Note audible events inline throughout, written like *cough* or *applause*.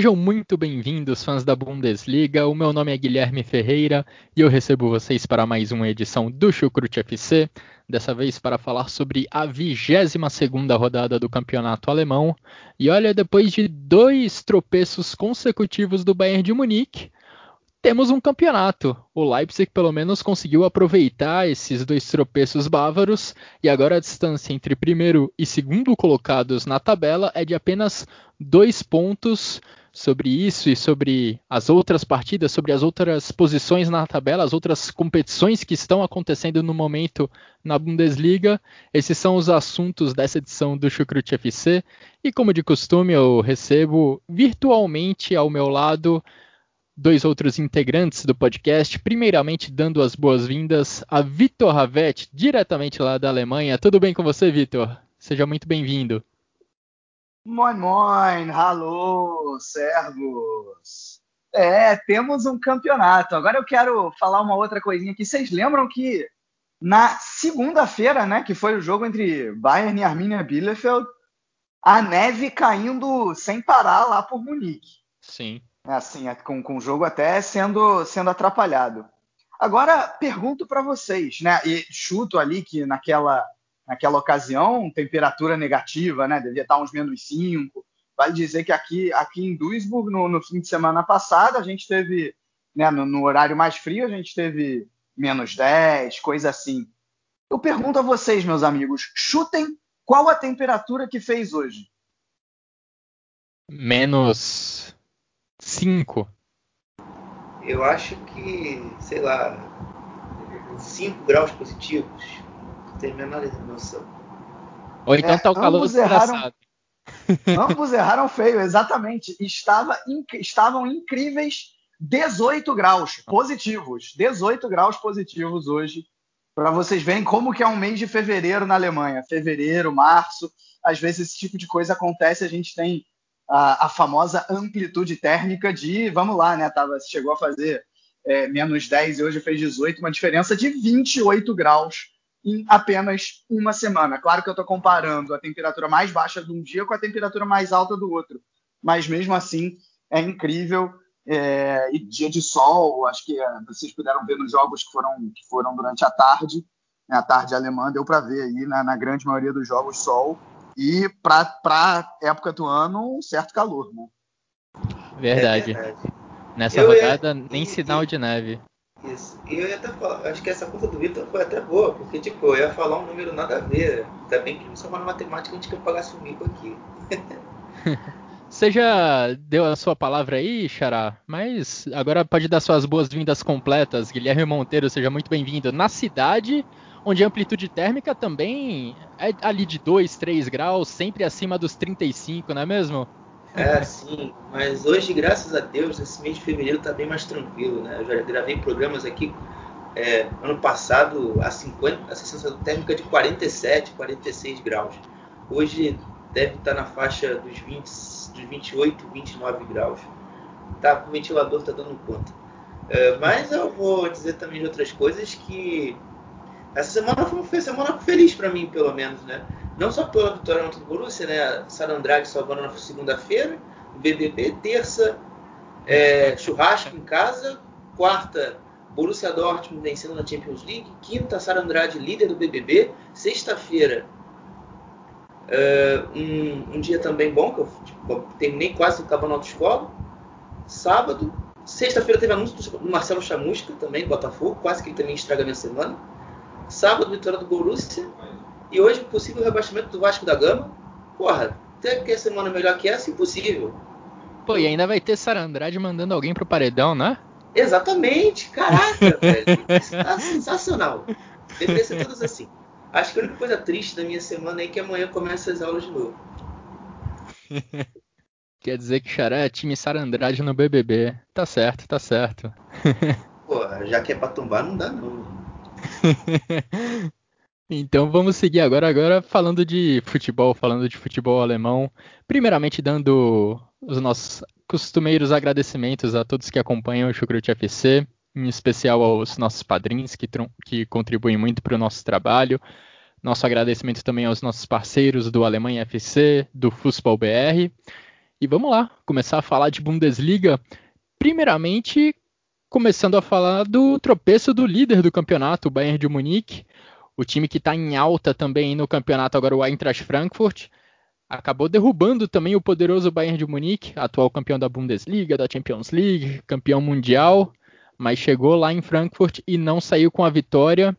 Sejam muito bem-vindos, fãs da Bundesliga. O meu nome é Guilherme Ferreira e eu recebo vocês para mais uma edição do Chucrute FC. Dessa vez para falar sobre a 22 rodada do campeonato alemão. E olha, depois de dois tropeços consecutivos do Bayern de Munique, temos um campeonato. O Leipzig pelo menos conseguiu aproveitar esses dois tropeços bávaros e agora a distância entre primeiro e segundo colocados na tabela é de apenas dois pontos sobre isso e sobre as outras partidas, sobre as outras posições na tabela, as outras competições que estão acontecendo no momento na Bundesliga. Esses são os assuntos dessa edição do Chucrute FC. E como de costume, eu recebo virtualmente ao meu lado dois outros integrantes do podcast. Primeiramente, dando as boas-vindas a Vitor Ravetti, diretamente lá da Alemanha. Tudo bem com você, Vitor? Seja muito bem-vindo. Moin, moin, alô, servos. É, temos um campeonato. Agora eu quero falar uma outra coisinha aqui. Vocês lembram que na segunda-feira, né, que foi o jogo entre Bayern e Arminia Bielefeld, a neve caindo sem parar lá por Munique. Sim. É assim, é com, com o jogo até sendo, sendo atrapalhado. Agora, pergunto para vocês, né, e chuto ali que naquela naquela ocasião, temperatura negativa, né? Devia estar uns menos 5. Vale dizer que aqui, aqui em Duisburg, no, no fim de semana passada, a gente teve, né, no, no, horário mais frio, a gente teve menos 10, coisa assim. Eu pergunto a vocês, meus amigos, chutem qual a temperatura que fez hoje? Menos 5. Eu acho que, sei lá, 5 graus positivos tem a menor noção. Ou então é, tá o calor ambos erraram, *laughs* ambos erraram feio, exatamente. Estava, inc estavam incríveis 18 graus positivos. 18 graus positivos hoje. Para vocês verem como que é um mês de fevereiro na Alemanha. Fevereiro, março. Às vezes esse tipo de coisa acontece, a gente tem a, a famosa amplitude térmica de, vamos lá, né? Tava, chegou a fazer é, menos 10 e hoje fez 18, uma diferença de 28 graus em apenas uma semana. Claro que eu estou comparando a temperatura mais baixa de um dia com a temperatura mais alta do outro, mas mesmo assim é incrível. É, e dia de sol, acho que é, vocês puderam ver nos jogos que foram, que foram durante a tarde, né, a tarde alemã, deu para ver aí na, na, grande maioria dos jogos sol. E para época do ano, um certo calor. Né? Verdade. É verdade. Nessa eu rodada, nem sinal de neve. Isso. E eu ia até falar, acho que essa conta do Vitor foi até boa, porque tipo, eu ia falar um número nada a ver. Ainda bem que não só na matemática a gente quer pagar um mico aqui. *laughs* Você já deu a sua palavra aí, Xará, mas agora pode dar suas boas-vindas completas. Guilherme Monteiro, seja muito bem-vindo. Na cidade, onde a amplitude térmica também é ali de 2, 3 graus, sempre acima dos 35, não é mesmo? É, sim, mas hoje, graças a Deus, esse mês de fevereiro está bem mais tranquilo, né? Eu já gravei programas aqui é, ano passado a 50, a sensação térmica de 47, 46 graus. Hoje deve estar tá na faixa dos 20, dos 28, 29 graus. Tá, o ventilador está dando conta. É, mas eu vou dizer também de outras coisas que essa semana foi uma semana feliz para mim, pelo menos, né? Não só pela vitória contra o Borussia, né? Sarandrag salvando na segunda-feira, BBB, terça, é, churrasco em casa, quarta, Borussia Dortmund vencendo na Champions League, quinta, Sarandrag líder do BBB, sexta-feira, é, um, um, dia também bom, que eu tipo, terminei quase acabando a autoescola, sábado, sexta-feira teve anúncio do Marcelo Chamusca também, do Botafogo, quase que ele também estraga a minha semana, sábado, vitória do Borussia, e hoje, possível rebaixamento do Vasco da Gama. Porra, até que semana melhor que essa, impossível. Pô, e ainda vai ter Sara Andrade mandando alguém pro paredão, né? Exatamente, caraca, *laughs* velho. Isso tá sensacional. Deveria ser todos assim. Acho que a única coisa triste da minha semana é que amanhã começa as aulas de novo. *laughs* Quer dizer que Xará é time Sara Andrade no BBB. Tá certo, tá certo. Pô, já que é pra tombar, não dá não. *laughs* então vamos seguir agora, agora falando de futebol, falando de futebol alemão. Primeiramente dando os nossos costumeiros agradecimentos a todos que acompanham o Chucrute FC, em especial aos nossos padrinhos que, que contribuem muito para o nosso trabalho. Nosso agradecimento também aos nossos parceiros do Alemanha FC, do Fußball BR. E vamos lá, começar a falar de Bundesliga. Primeiramente, começando a falar do tropeço do líder do campeonato, o Bayern de Munique. O time que está em alta também no campeonato, agora o Eintracht Frankfurt. Acabou derrubando também o poderoso Bayern de Munique, atual campeão da Bundesliga, da Champions League, campeão mundial, mas chegou lá em Frankfurt e não saiu com a vitória.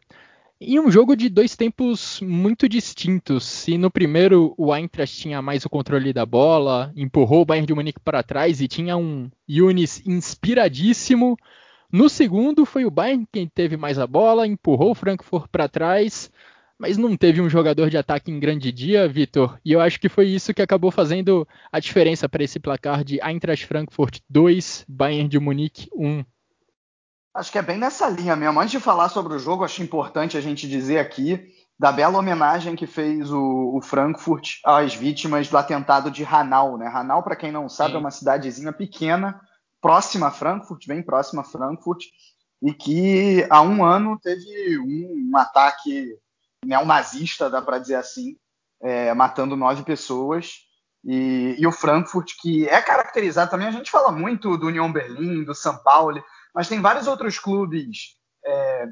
E um jogo de dois tempos muito distintos. Se no primeiro o Eintracht tinha mais o controle da bola, empurrou o Bayern de Munique para trás e tinha um Yunis inspiradíssimo. No segundo foi o Bayern quem teve mais a bola, empurrou o Frankfurt para trás, mas não teve um jogador de ataque em grande dia, Vitor. E eu acho que foi isso que acabou fazendo a diferença para esse placar de Eintracht Frankfurt 2, Bayern de Munique 1. Acho que é bem nessa linha mesmo. Antes de falar sobre o jogo, acho importante a gente dizer aqui da bela homenagem que fez o, o Frankfurt às vítimas do atentado de Hanau. Né? Hanau, para quem não sabe, Sim. é uma cidadezinha pequena, próxima a Frankfurt, bem próxima a Frankfurt, e que há um ano teve um, um ataque neonazista, dá para dizer assim, é, matando nove pessoas. E, e, o Frankfurt, que é caracterizado também, a gente fala muito do Union Berlim, do São Paulo, mas tem vários outros clubes é,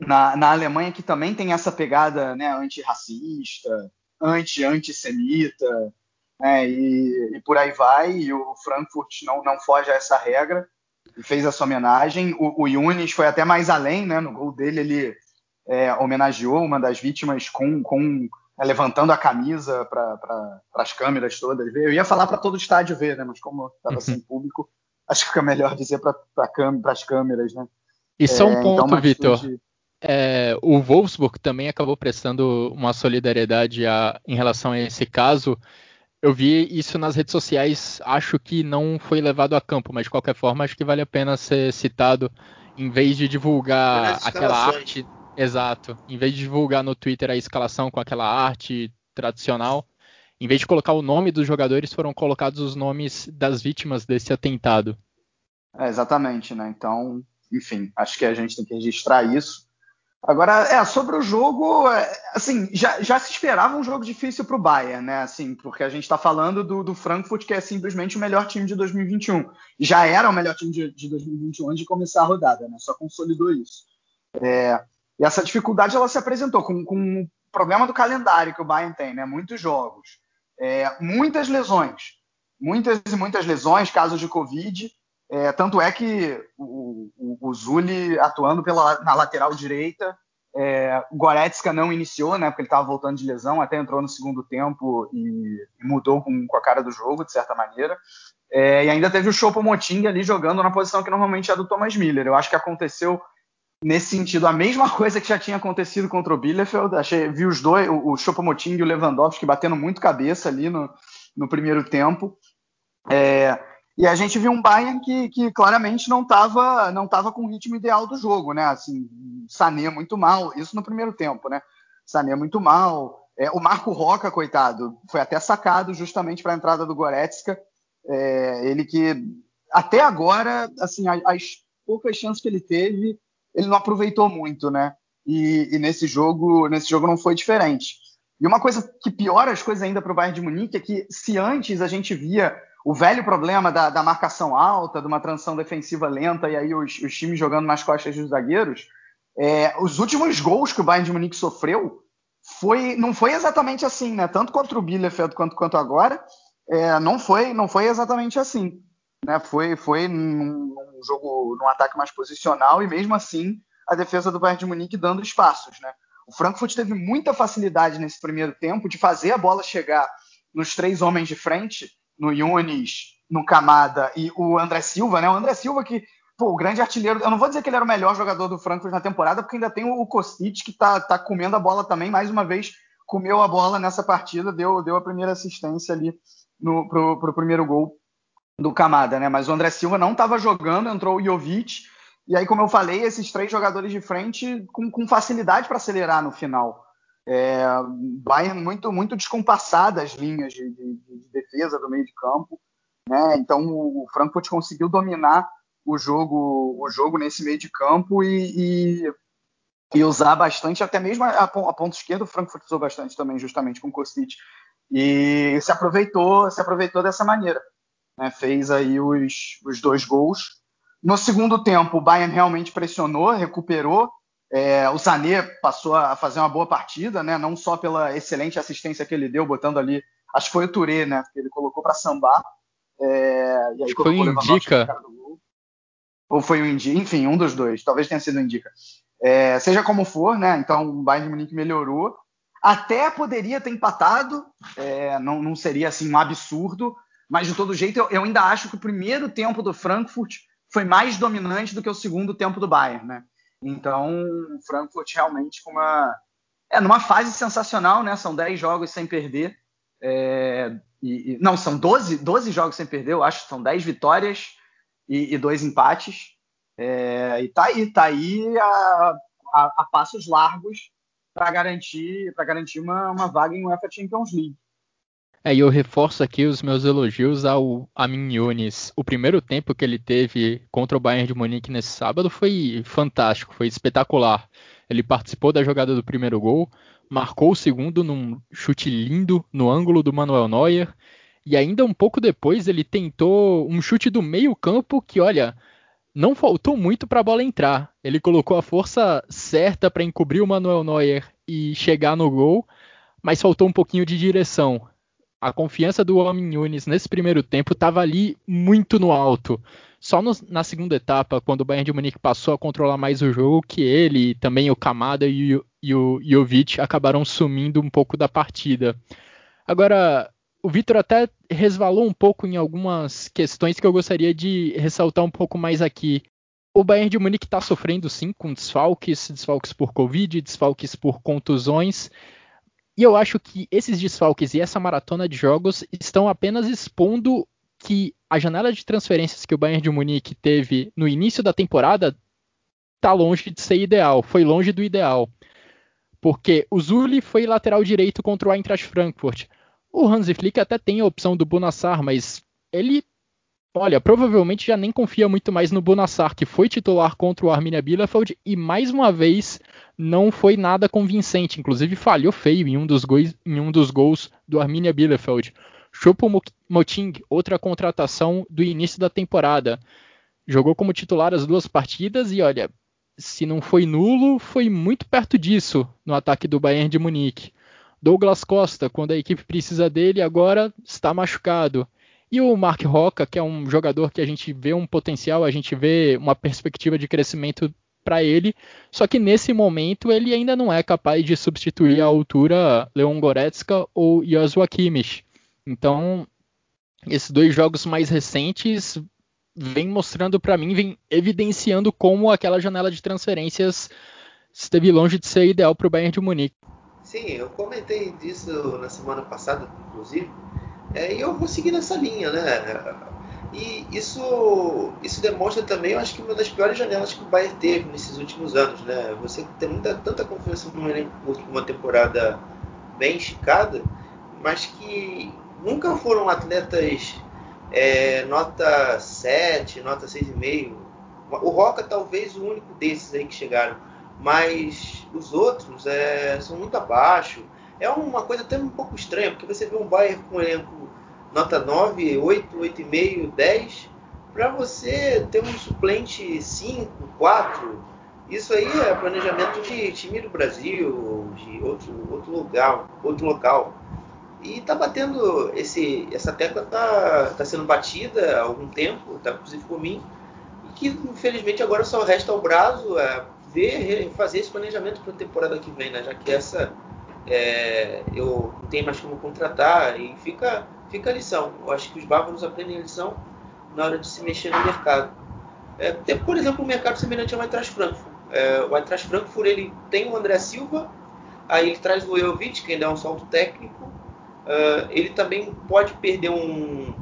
na, na Alemanha que também tem essa pegada né, antirracista, anti-antissemita, né, e, e, por aí vai. E o Frankfurt não, não foge a essa regra e fez essa homenagem. O, o Yunis foi até mais além, né, no gol dele ele é, homenageou uma das vítimas com, com é, levantando a camisa para pra, as câmeras todas ver. Eu ia falar para todo o estádio ver, né, mas como estava sem público, *laughs* acho que fica melhor dizer para pra as câmeras, né? E só um é, ponto, então, Vitor. É, o Wolfsburg também acabou prestando uma solidariedade a, em relação a esse caso. Eu vi isso nas redes sociais, acho que não foi levado a campo, mas de qualquer forma acho que vale a pena ser citado em vez de divulgar aquela arte. Exato. Em vez de divulgar no Twitter a escalação com aquela arte tradicional, em vez de colocar o nome dos jogadores, foram colocados os nomes das vítimas desse atentado. É, exatamente, né? Então, enfim, acho que a gente tem que registrar isso. Agora, é, sobre o jogo, é, assim, já, já se esperava um jogo difícil para o Bayern, né? Assim, porque a gente está falando do, do, Frankfurt, que é simplesmente o melhor time de 2021. Já era o melhor time de, de 2021 antes de começar a rodada, né? Só consolidou isso. É, e essa dificuldade ela se apresentou com, com o problema do calendário que o Bayern tem, né? Muitos jogos. É, muitas lesões, muitas e muitas lesões, casos de Covid. É, tanto é que o, o, o Zuli atuando pela, na lateral direita, é, Goretzka não iniciou, né? Porque ele estava voltando de lesão, até entrou no segundo tempo e, e mudou com, com, a cara do jogo, de certa maneira. É, e ainda teve o Chopo Moting ali jogando na posição que normalmente é do Thomas Miller. Eu acho que aconteceu nesse sentido a mesma *laughs* coisa que já tinha acontecido contra o Bielefeld. Achei, vi os dois, o, o Choupo-Moting e o Lewandowski batendo muito cabeça ali no, no primeiro tempo. É, e a gente viu um Bayern que, que claramente não estava não tava com o ritmo ideal do jogo, né? Assim, Sané muito mal, isso no primeiro tempo, né? Sané muito mal. É, o Marco Roca, coitado, foi até sacado justamente para a entrada do Goretzka. É, ele que até agora, assim, as, as poucas chances que ele teve, ele não aproveitou muito, né? E, e, nesse jogo, nesse jogo não foi diferente. E uma coisa que piora as coisas ainda para o Bayern de Munique é que se antes a gente via o velho problema da, da marcação alta, de uma transição defensiva lenta e aí os, os times jogando nas costas dos zagueiros, é, os últimos gols que o Bayern de Munique sofreu foi, não foi exatamente assim, né? Tanto contra o Bielefeld quanto, quanto agora, é, não foi, não foi exatamente assim né, foi, foi num, num, jogo, num ataque mais posicional e mesmo assim a defesa do Bayern de Munique dando espaços, né? O Frankfurt teve muita facilidade nesse primeiro tempo de fazer a bola chegar nos três homens de frente, no Yunis, no Camada e o André Silva, né? O André Silva que pô, o grande artilheiro. Eu não vou dizer que ele era o melhor jogador do Frankfurt na temporada, porque ainda tem o Kostic que tá, tá comendo a bola também. Mais uma vez, comeu a bola nessa partida, deu, deu a primeira assistência ali no, pro, pro primeiro gol do Camada, né? Mas o André Silva não estava jogando, entrou o Jovic. E aí, como eu falei, esses três jogadores de frente com, com facilidade para acelerar no final. É, Bayern muito, muito descompassada as linhas de, de, de, defesa do meio de campo. Né? Então o Frankfurt conseguiu dominar o jogo, o jogo nesse meio de campo e, e, e usar bastante, até mesmo a, a ponta esquerda, o Frankfurt usou bastante também, justamente com o Kostic. E se aproveitou, se aproveitou dessa maneira. Né? Fez aí os, os dois gols. No segundo tempo, o Bayern realmente pressionou, recuperou, é, o Sané passou a fazer uma boa partida, né? Não só pela excelente assistência que ele deu, botando ali, acho que foi o Touré, né? Que ele colocou para sambar. É, e aí foi o Indica. Ou foi o Indica, enfim, um dos dois. Talvez tenha sido o Indica. É, seja como for, né? Então o Bayern Munique melhorou. Até poderia ter empatado, é, não, não, seria assim um absurdo, mas de todo jeito eu, eu ainda acho que o primeiro tempo do Frankfurt foi mais dominante do que o segundo tempo do Bayern, né? Então, o Frankfurt realmente com uma. É, numa fase sensacional, né? São 10 jogos sem perder. É, e, e, não, são 12, 12 jogos sem perder, eu acho. São 10 vitórias e, e dois empates. É, e tá aí, tá aí a, a, a passos largos para garantir, garantir uma, uma vaga em UEFA Champions League. É, e eu reforço aqui os meus elogios ao Amin Yunis. O primeiro tempo que ele teve contra o Bayern de Munique nesse sábado foi fantástico, foi espetacular. Ele participou da jogada do primeiro gol, marcou o segundo num chute lindo no ângulo do Manuel Neuer, e ainda um pouco depois ele tentou um chute do meio campo que, olha, não faltou muito para a bola entrar. Ele colocou a força certa para encobrir o Manuel Neuer e chegar no gol, mas faltou um pouquinho de direção a confiança do Homem Nunes nesse primeiro tempo estava ali muito no alto. Só no, na segunda etapa, quando o Bayern de Munique passou a controlar mais o jogo, que ele, também o Kamada e o, e o Jovic acabaram sumindo um pouco da partida. Agora, o Vitor até resvalou um pouco em algumas questões que eu gostaria de ressaltar um pouco mais aqui. O Bayern de Munique está sofrendo sim com desfalques, desfalques por Covid, desfalques por contusões. E eu acho que esses desfalques e essa maratona de jogos estão apenas expondo que a janela de transferências que o Bayern de Munique teve no início da temporada está longe de ser ideal, foi longe do ideal. Porque o Zulli foi lateral direito contra o Eintracht Frankfurt. O Hansi Flick até tem a opção do Bonassar, mas ele Olha, provavelmente já nem confia muito mais no Bonassar, que foi titular contra o Arminia Bielefeld e mais uma vez não foi nada convincente, inclusive falhou feio em um dos gols, em um dos gols do Arminia Bielefeld. Choupo-Moting, outra contratação do início da temporada. Jogou como titular as duas partidas e olha, se não foi nulo, foi muito perto disso no ataque do Bayern de Munique. Douglas Costa, quando a equipe precisa dele, agora está machucado. E o Mark Roca, que é um jogador que a gente vê um potencial, a gente vê uma perspectiva de crescimento para ele, só que nesse momento ele ainda não é capaz de substituir à altura Leon Goretzka ou Joshua Kimmich. Então, esses dois jogos mais recentes vem mostrando para mim, vem evidenciando como aquela janela de transferências esteve longe de ser ideal para o Bayern de Munique. Sim, eu comentei disso na semana passada, inclusive, é, e eu vou seguir nessa linha, né? E isso, isso demonstra também, eu acho que uma das piores janelas que o Bayern teve nesses últimos anos, né? Você tem muita, tanta confiança num elenco curto uma temporada bem esticada, mas que nunca foram atletas é, nota 7, nota 6,5. O Roca talvez o único desses aí que chegaram, mas os outros é, são muito abaixo. É uma coisa até um pouco estranha, porque você vê um Bayern com um elenco nota 9, 8, 8,5, 10, para você ter um suplente 5, 4. Isso aí é planejamento de time do Brasil, de outro, outro lugar, outro local. E tá batendo esse, essa tecla tá, tá sendo batida há algum tempo, tá inclusive por mim, e que infelizmente agora só resta ao Brazo é, ver, fazer esse planejamento para a temporada que vem, né? Já que essa é, eu não tenho mais como contratar e fica fica a lição. Eu acho que os bárbaros aprendem a lição na hora de se mexer no mercado. É, tem, por exemplo, um mercado semelhante ao Eintracht Frankfurt. É, o Eintracht Frankfurt ele tem o André Silva, aí ele traz o Jovic, que ainda é um salto técnico. Uh, ele também pode perder um,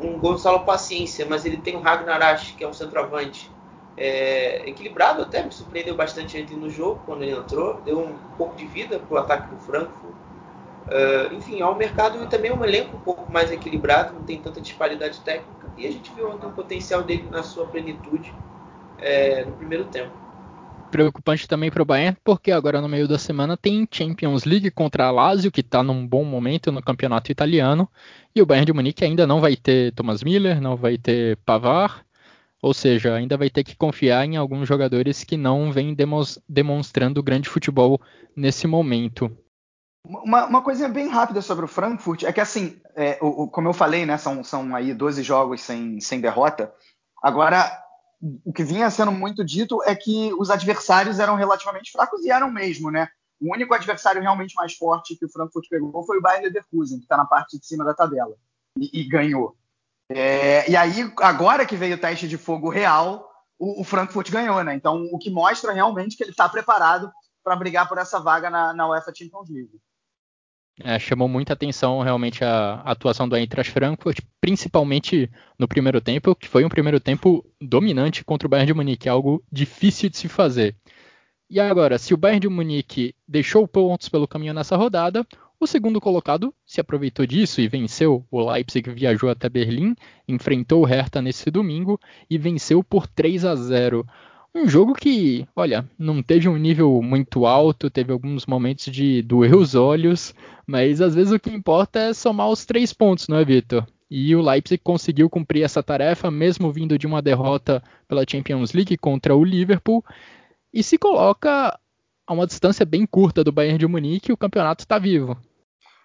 um Gonçalo Paciência, mas ele tem o Ragnar Ash, que é um centroavante é, equilibrado, até me surpreendeu bastante ele no jogo quando ele entrou, deu um pouco de vida para o ataque do Frankfurt. Uh, enfim, é um mercado e também é um elenco um pouco mais equilibrado, não tem tanta disparidade técnica, e a gente viu ontem o potencial dele na sua plenitude é, no primeiro tempo. Preocupante também para o Bayern, porque agora no meio da semana tem Champions League contra a Lazio, que está num bom momento no campeonato italiano, e o Bayern de Munique ainda não vai ter Thomas Miller, não vai ter Pavar, ou seja, ainda vai ter que confiar em alguns jogadores que não vêm demonstrando grande futebol nesse momento. Uma, uma coisa bem rápida sobre o Frankfurt é que, assim, é, o, o, como eu falei, né, são, são aí 12 jogos sem, sem derrota. Agora, o que vinha sendo muito dito é que os adversários eram relativamente fracos e eram mesmo, né? O único adversário realmente mais forte que o Frankfurt pegou foi o Bayern Leverkusen, que está na parte de cima da tabela, e, e ganhou. É, e aí, agora que veio o teste de fogo real, o, o Frankfurt ganhou, né? Então, o que mostra realmente que ele está preparado para brigar por essa vaga na, na UEFA Champions League. É, chamou muita atenção realmente a, a, atuação do Eintracht Frankfurt, principalmente no primeiro tempo, que foi um primeiro tempo dominante contra o Bayern de Munique, algo difícil de se fazer. E agora, se o Bayern de Munique deixou pontos pelo caminho nessa rodada, o segundo colocado se aproveitou disso e venceu. O Leipzig viajou até Berlim, enfrentou o Hertha nesse domingo e venceu por 3 a 0. Um jogo que, olha, não teve um nível muito alto, teve alguns momentos de doer os olhos, mas às vezes o que importa é somar os três pontos, não é, Vitor? E o Leipzig conseguiu cumprir essa tarefa, mesmo vindo de uma derrota pela Champions League contra o Liverpool, e se coloca a uma distância bem curta do Bayern de Munique, o campeonato está vivo.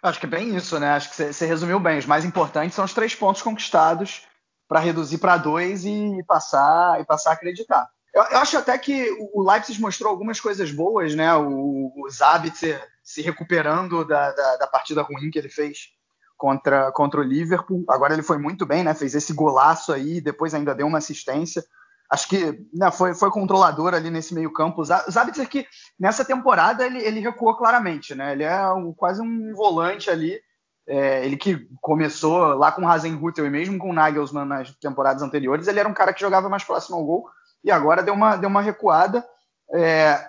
Acho que é bem isso, né? Acho que você resumiu bem. Os mais importantes são os três pontos conquistados para reduzir para dois e passar e passar a acreditar. Eu, eu, acho até que o Leipzig mostrou algumas coisas boas, né? O, o Zabitzer se recuperando da, da, da, partida ruim que ele fez contra, contra o Liverpool. Agora ele foi muito bem, né? Fez esse golaço aí, depois ainda deu uma assistência. Acho que né, foi, foi controlador ali nesse meio campo. O Zabitzer que nessa temporada ele, ele recuou claramente, né? Ele é um, quase um volante ali. É, ele que começou lá com Hasenhutel e mesmo com Nagelsmann nas temporadas anteriores, ele era um cara que jogava mais próximo ao gol e agora deu uma, deu uma recuada. É,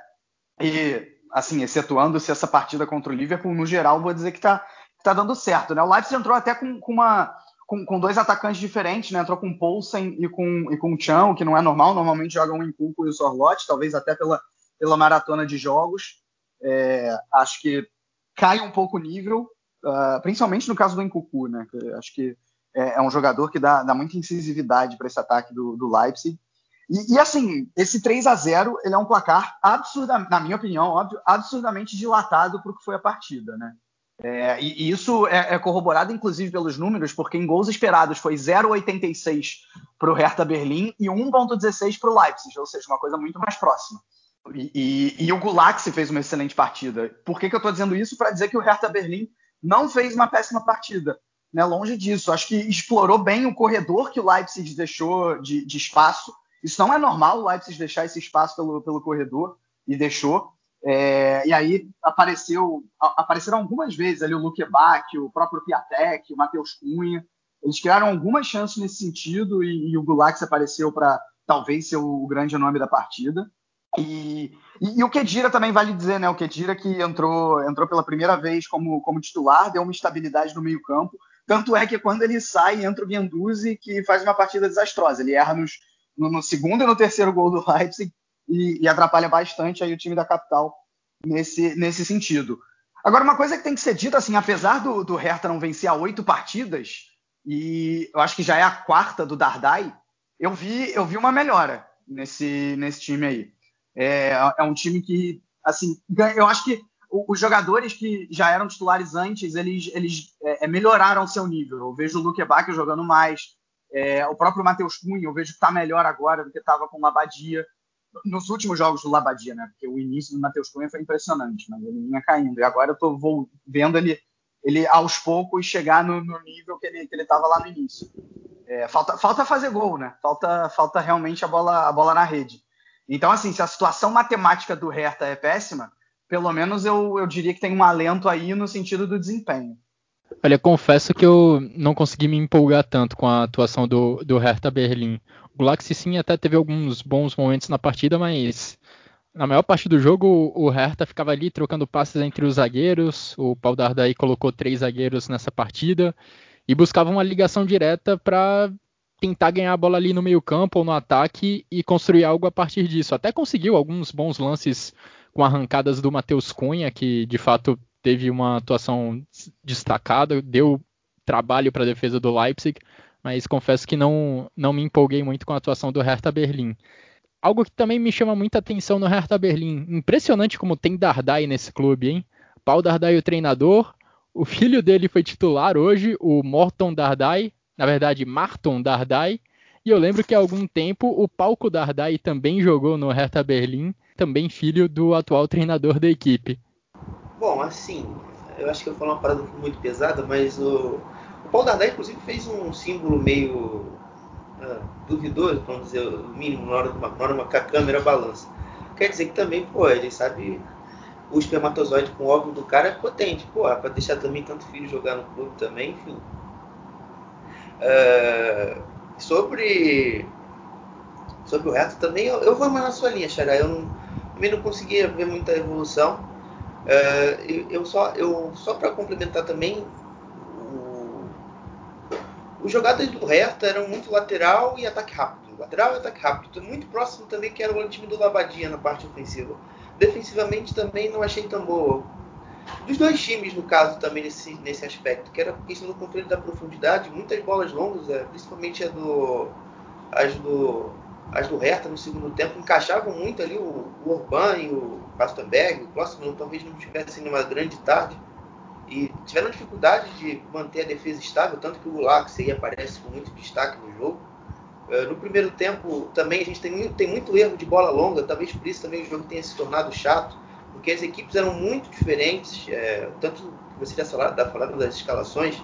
e, assim, excetuando-se essa partida contra o Liverpool, no geral, vou dizer que está tá dando certo. Né? O Leipzig entrou até com, com uma, com, com, dois atacantes diferentes, né? Entrou com o Poulsen e com, e com o que não é normal. Normalmente jogam em Inculco e o Sorlote, talvez até pela, pela maratona de jogos. É, acho que cai um pouco o nível, uh, principalmente no caso do Incucu, né? acho que é, é, um jogador que dá, dá muita incisividade para esse ataque do, do Leipzig. E, e, assim, esse 3 a 0 ele é um placar absurdamente, na minha opinião, óbvio, absurdamente dilatado para o que foi a partida, né? É, e, e, isso é, é, corroborado, inclusive, pelos números, porque em gols esperados foi 0,86 para o Hertha Berlim e 1,16 para o Leipzig, ou seja, uma coisa muito mais próxima. E, e, o Gulaxi fez uma excelente partida. Por que, que eu estou dizendo isso? Para dizer que o Hertha Berlim não fez uma péssima partida. Né? Longe disso. Acho que explorou bem o corredor que o Leipzig deixou de, de espaço isso não é normal o Leipzig deixar esse espaço pelo, pelo corredor e deixou. É, e aí apareceu, apareceram algumas vezes ali o Luke Bach, o próprio Piatek, o Matheus Cunha. Eles criaram algumas chances nesse sentido e, e o Gulax apareceu para talvez ser o, grande nome da partida. E, e, e, o Kedira também vale dizer, né? O Kedira que entrou, entrou pela primeira vez como, como titular, deu uma estabilidade no meio-campo. Tanto é que quando ele sai, entra o Guendouzi, que faz uma partida desastrosa. Ele erra nos, no, no, segundo e no terceiro gol do Leipzig e, e, atrapalha bastante aí o time da capital nesse, nesse sentido. Agora, uma coisa que tem que ser dita, assim, apesar do, do Hertha não vencer a oito partidas, e eu acho que já é a quarta do Dardai, eu vi, eu vi uma melhora nesse, nesse time aí. É, é um time que, assim, eu acho que os jogadores que já eram titulares antes, eles, eles é, é melhoraram seu nível. Eu vejo o Luke Bach jogando mais, é, o próprio Matheus Cunha, eu vejo que está melhor agora do que estava com o Labadia. Nos últimos jogos do Labadia, né? Porque o início do Matheus Cunha foi impressionante, mas ele vinha caindo. E agora eu estou vendo ele, ele aos poucos chegar no, no nível que ele estava lá no início. É, falta, falta fazer gol, né? Falta, falta realmente a bola, a bola na rede. Então, assim, se a situação matemática do Hertha é péssima, pelo menos eu, eu diria que tem um alento aí no sentido do desempenho. Olha, confesso que eu não consegui me empolgar tanto com a atuação do, do Hertha Berlim. O Galaxy sim até teve alguns bons momentos na partida, mas na maior parte do jogo o Hertha ficava ali trocando passes entre os zagueiros. O Paul Dardai colocou três zagueiros nessa partida e buscava uma ligação direta para tentar ganhar a bola ali no meio campo ou no ataque e construir algo a partir disso. Até conseguiu alguns bons lances com arrancadas do Matheus Cunha, que de fato teve uma atuação destacada, deu trabalho para a defesa do Leipzig, mas confesso que não, não me empolguei muito com a atuação do Hertha Berlim. Algo que também me chama muita atenção no Hertha Berlim, impressionante como tem Dardai nesse clube, hein? Paul Dardai o treinador, o filho dele foi titular hoje, o Morton Dardai, na verdade Marton Dardai, e eu lembro que há algum tempo o Palco Dardai também jogou no Hertha Berlim, também filho do atual treinador da equipe. Bom, assim, eu acho que eu vou falar uma parada muito pesada, mas o, o Paulo Dardai, inclusive, fez um símbolo meio uh, duvidoso, vamos dizer, o mínimo, na hora, uma, na hora que a câmera balança. Quer dizer que também, pô, ele sabe o espermatozoide com o óvulo do cara é potente, pô, para deixar também tanto filho jogar no clube também, enfim. Uh, sobre sobre o resto também, eu, eu vou mais na sua linha, Xará. Eu também não conseguia ver muita evolução. Uh, eu, só, eu, só para complementar também, os jogadores do Hertha eram muito lateral e ataque rápido. Lateral e ataque rápido. Muito próximo também que era o time do Labadia na parte ofensiva. Defensivamente também não achei tão boa. Dos dois times, no caso, também nesse, nesse aspecto, que era a questão do controle da profundidade, muitas bolas longas, é, principalmente a do, as do as do Hertha no segundo tempo encaixavam muito ali o, o Orban e o Pastenberg, o próximo talvez não tivessem numa grande tarde e tiveram dificuldade de manter a defesa estável, tanto que o Gulaxi aparece com muito destaque no jogo. Uh, no primeiro tempo também a gente tem muito, tem muito erro de bola longa, talvez por isso também o jogo tenha se tornado chato, porque as equipes eram muito diferentes, é, tanto que você já falou das escalações,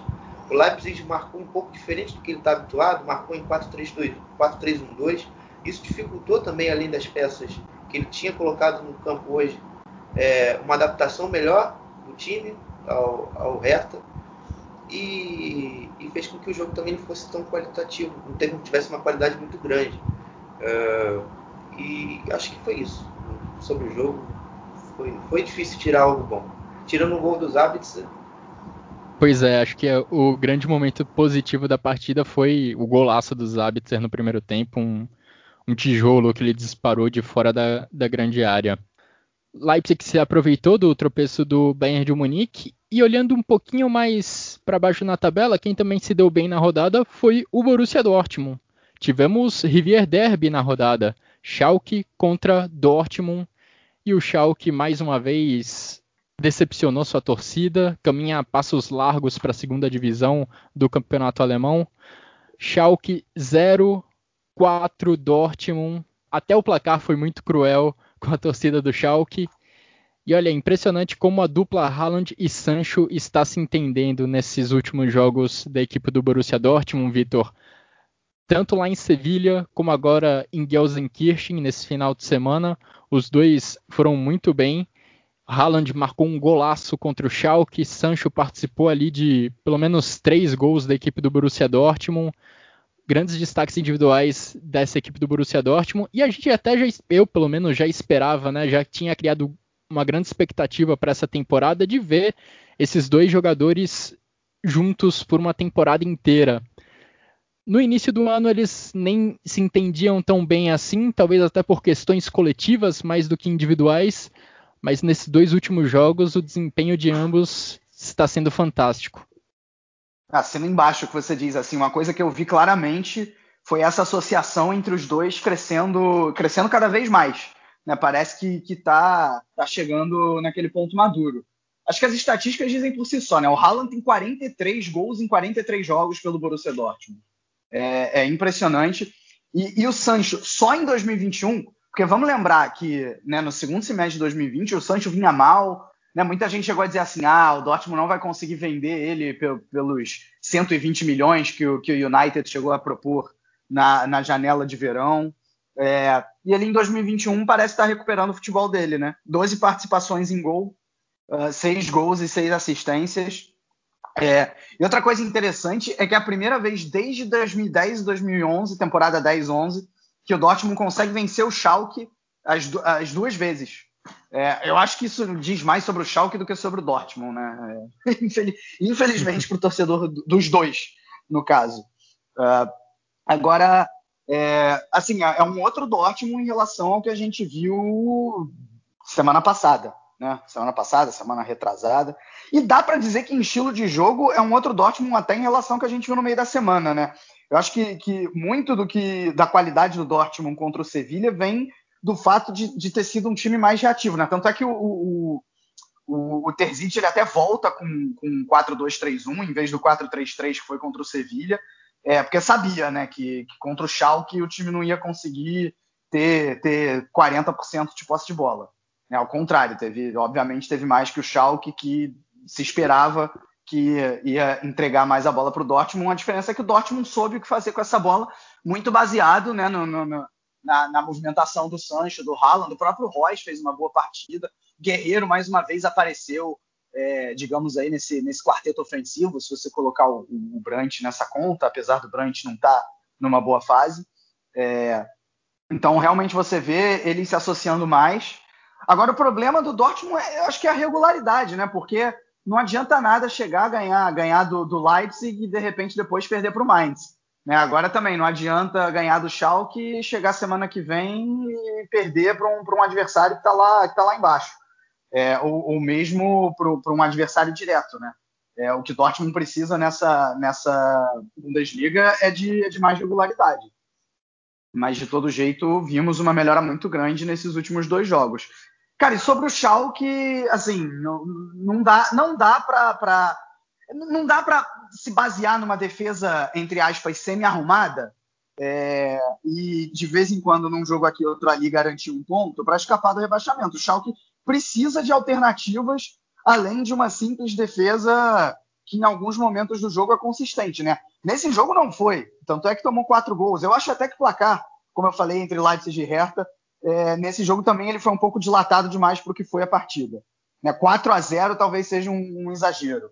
o Leipzig marcou um pouco diferente do que ele está habituado, marcou em 4-3-1-2, isso dificultou também, além das peças que ele tinha colocado no campo hoje, é, uma adaptação melhor do time ao, ao Hertha e, e, fez com que o jogo também não fosse tão qualitativo, não teve, tivesse uma qualidade muito grande. Uh, e acho que foi isso. Sobre o jogo, foi, foi difícil tirar algo bom. Tirando o gol dos hábitos. Pois é, acho que o grande momento positivo da partida foi o golaço dos Zabitzer no primeiro tempo, um, um tijolo que ele disparou de fora da, da grande área. Leipzig se aproveitou do tropeço do Bayern de Munique e olhando um pouquinho mais para baixo na tabela, quem também se deu bem na rodada foi o Borussia Dortmund. Tivemos Rivier Derby na rodada, Schalke contra Dortmund e o Schalke mais uma vez decepcionou sua torcida, caminha a passos largos para a segunda divisão do campeonato alemão. Schalke 0, 4 Dortmund. Até o placar foi muito cruel *laughs* com a torcida do Schalke. E olha, é impressionante como a dupla Haaland e Sancho está se entendendo nesses últimos jogos da equipe do Borussia Dortmund, Vitor. Tanto lá em Sevilha como agora em Gelsenkirchen nesse final de semana, os dois foram muito bem. Haaland marcou um golaço contra o Schalke, Sancho participou ali de pelo menos três gols da equipe do Borussia Dortmund grandes destaques individuais dessa equipe do Borussia Dortmund e a gente até já eu pelo menos já esperava, né, já tinha criado uma grande expectativa para essa temporada de ver esses dois jogadores juntos por uma temporada inteira. No início do ano eles nem se entendiam tão bem assim, talvez até por questões coletivas mais do que individuais, mas nesses dois últimos jogos o desempenho de ambos está sendo fantástico assina embaixo que você diz, assim, uma coisa que eu vi claramente foi essa associação entre os dois crescendo, crescendo cada vez mais. Né? Parece que, que tá, tá chegando naquele ponto maduro. Acho que as estatísticas dizem por si só, né? O Haaland tem 43 gols em 43 jogos pelo Borussia Dortmund. É, é impressionante. E, e, o Sancho, só em 2021, porque vamos lembrar que né, no segundo semestre de 2020 o Sancho vinha mal, Né? Muita gente chegou a dizer assim: ah, o Dortmund não vai conseguir vender ele pelos 120 milhões que o, que o United chegou a propor na, na janela de verão. É, e ele em 2021 parece estar recuperando o futebol dele, né? 12 participações em gol, uh, 6 gols e 6 assistências. É, e outra coisa interessante é que é a primeira vez desde 2010 e 2011, temporada 10-11, que o Dortmund consegue vencer o Schalke as, as duas vezes. É, eu acho que isso diz mais sobre o Schalke do que sobre o Dortmund, né? É, *laughs* infelizmente para o torcedor dos dois, no caso. Uh, agora, é, assim, é, é um outro Dortmund em relação ao que a gente viu semana passada, né? Semana passada, semana retrasada. E dá para dizer que em estilo de jogo é um outro Dortmund até em relação ao que a gente viu no meio da semana, né? Eu acho que, que muito do que da qualidade do Dortmund contra o Sevilha vem do fato de, de, ter sido um time mais reativo, né? Tanto é que o, o, o, o Terzic ele até volta com, com 4-2-3-1 em vez do 4-3-3 que foi contra o Sevilha, é, porque sabia, né, que, que, contra o Schalke o time não ia conseguir ter, ter 40% de posse de bola. Né? Ao contrário, teve, obviamente teve mais que o Schalke que se esperava que ia, entregar mais a bola para o Dortmund. A diferença é que o Dortmund soube o que fazer com essa bola, muito baseado né, no, no, na, na, movimentação do Sancho, do Haaland, o próprio Royce fez uma boa partida. Guerreiro mais uma vez apareceu, é, digamos aí nesse, nesse quarteto ofensivo, se você colocar o, o, Brandt nessa conta, apesar do Brandt não estar tá numa boa fase. É, então realmente você vê ele se associando mais. Agora o problema do Dortmund, é, eu acho que é a regularidade, né? Porque não adianta nada chegar a ganhar, ganhar do, do Leipzig e de repente depois perder para o Mainz. Né? Agora também não adianta ganhar do Schalke e chegar semana que vem e perder para um, um adversário que está lá, que tá lá embaixo. É, ou, ou, mesmo para um adversário direto. Né? É, o que Dortmund precisa nessa, nessa Bundesliga é de, é de mais regularidade. Mas de todo jeito, vimos uma melhora muito grande nesses últimos dois jogos. Cara, e sobre o Schalke, assim, não, não dá, não dá para não dá para se basear numa defesa, entre aspas, semi-arrumada é, e de vez em quando num jogo aqui outro ali garantir um ponto para escapar do rebaixamento. O Schalke precisa de alternativas além de uma simples defesa que em alguns momentos do jogo é consistente, né? Nesse jogo não foi, tanto é que tomou quatro gols. Eu acho até que o placar, como eu falei, entre Leipzig e Hertha, é, nesse jogo também ele foi um pouco dilatado demais para o que foi a partida. Né? 4 a 0 talvez seja um, um exagero.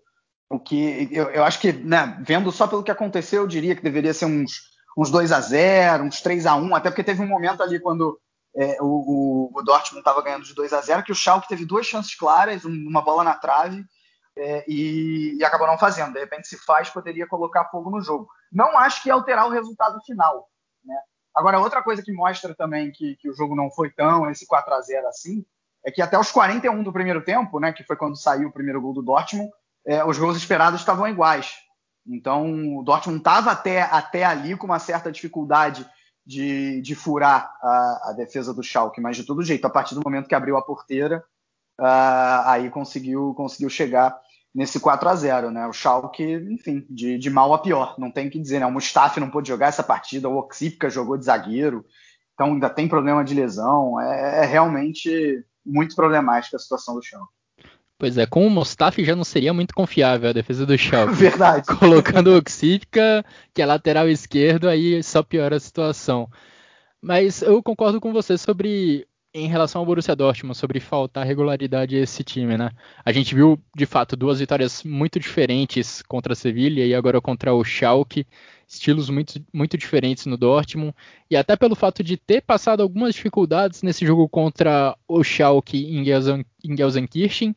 O que eu, eu acho que, né, vendo só pelo que aconteceu, eu diria que deveria ser uns, uns 2 a 0 uns 3 a 1 até porque teve um momento ali quando é, o, o, Dortmund estava ganhando de 2 a 0 que o Schalke teve duas chances claras, uma bola na trave, é, e, e, acabou não fazendo. De repente, se faz, poderia colocar fogo no jogo. Não acho que ia alterar o resultado final. Né? Agora, outra coisa que mostra também que, que o jogo não foi tão esse 4 a 0 assim, é que até os 41 do primeiro tempo, né, que foi quando saiu o primeiro gol do Dortmund, é, os gols esperados estavam iguais. Então, o Dortmund estava até, até ali com uma certa dificuldade de, de furar a, a, defesa do Schalke, mas de todo jeito, a partir do momento que abriu a porteira, uh, aí conseguiu, conseguiu chegar nesse 4 a 0 né? O Schalke, enfim, de, de mal a pior, não tem o que dizer, né? O Mustafi não pôde jogar essa partida, o Oxipka jogou de zagueiro, então ainda tem problema de lesão, é, é realmente muito problemática a situação do Schalke. Pois é, com o Mustafi já não seria muito confiável a defesa do Schalke. *laughs* Verdade. *laughs* Colocando o Oxífica, que é lateral esquerdo, aí só piora a situação. Mas eu concordo com você sobre em relação ao Borussia Dortmund, sobre faltar regularidade a esse time, né? A gente viu, de fato, duas vitórias muito diferentes contra a Sevilha e agora contra o Schalke, estilos muito, muito diferentes no Dortmund, e até pelo fato de ter passado algumas dificuldades nesse jogo contra o Schalke em Gelsenkirchen,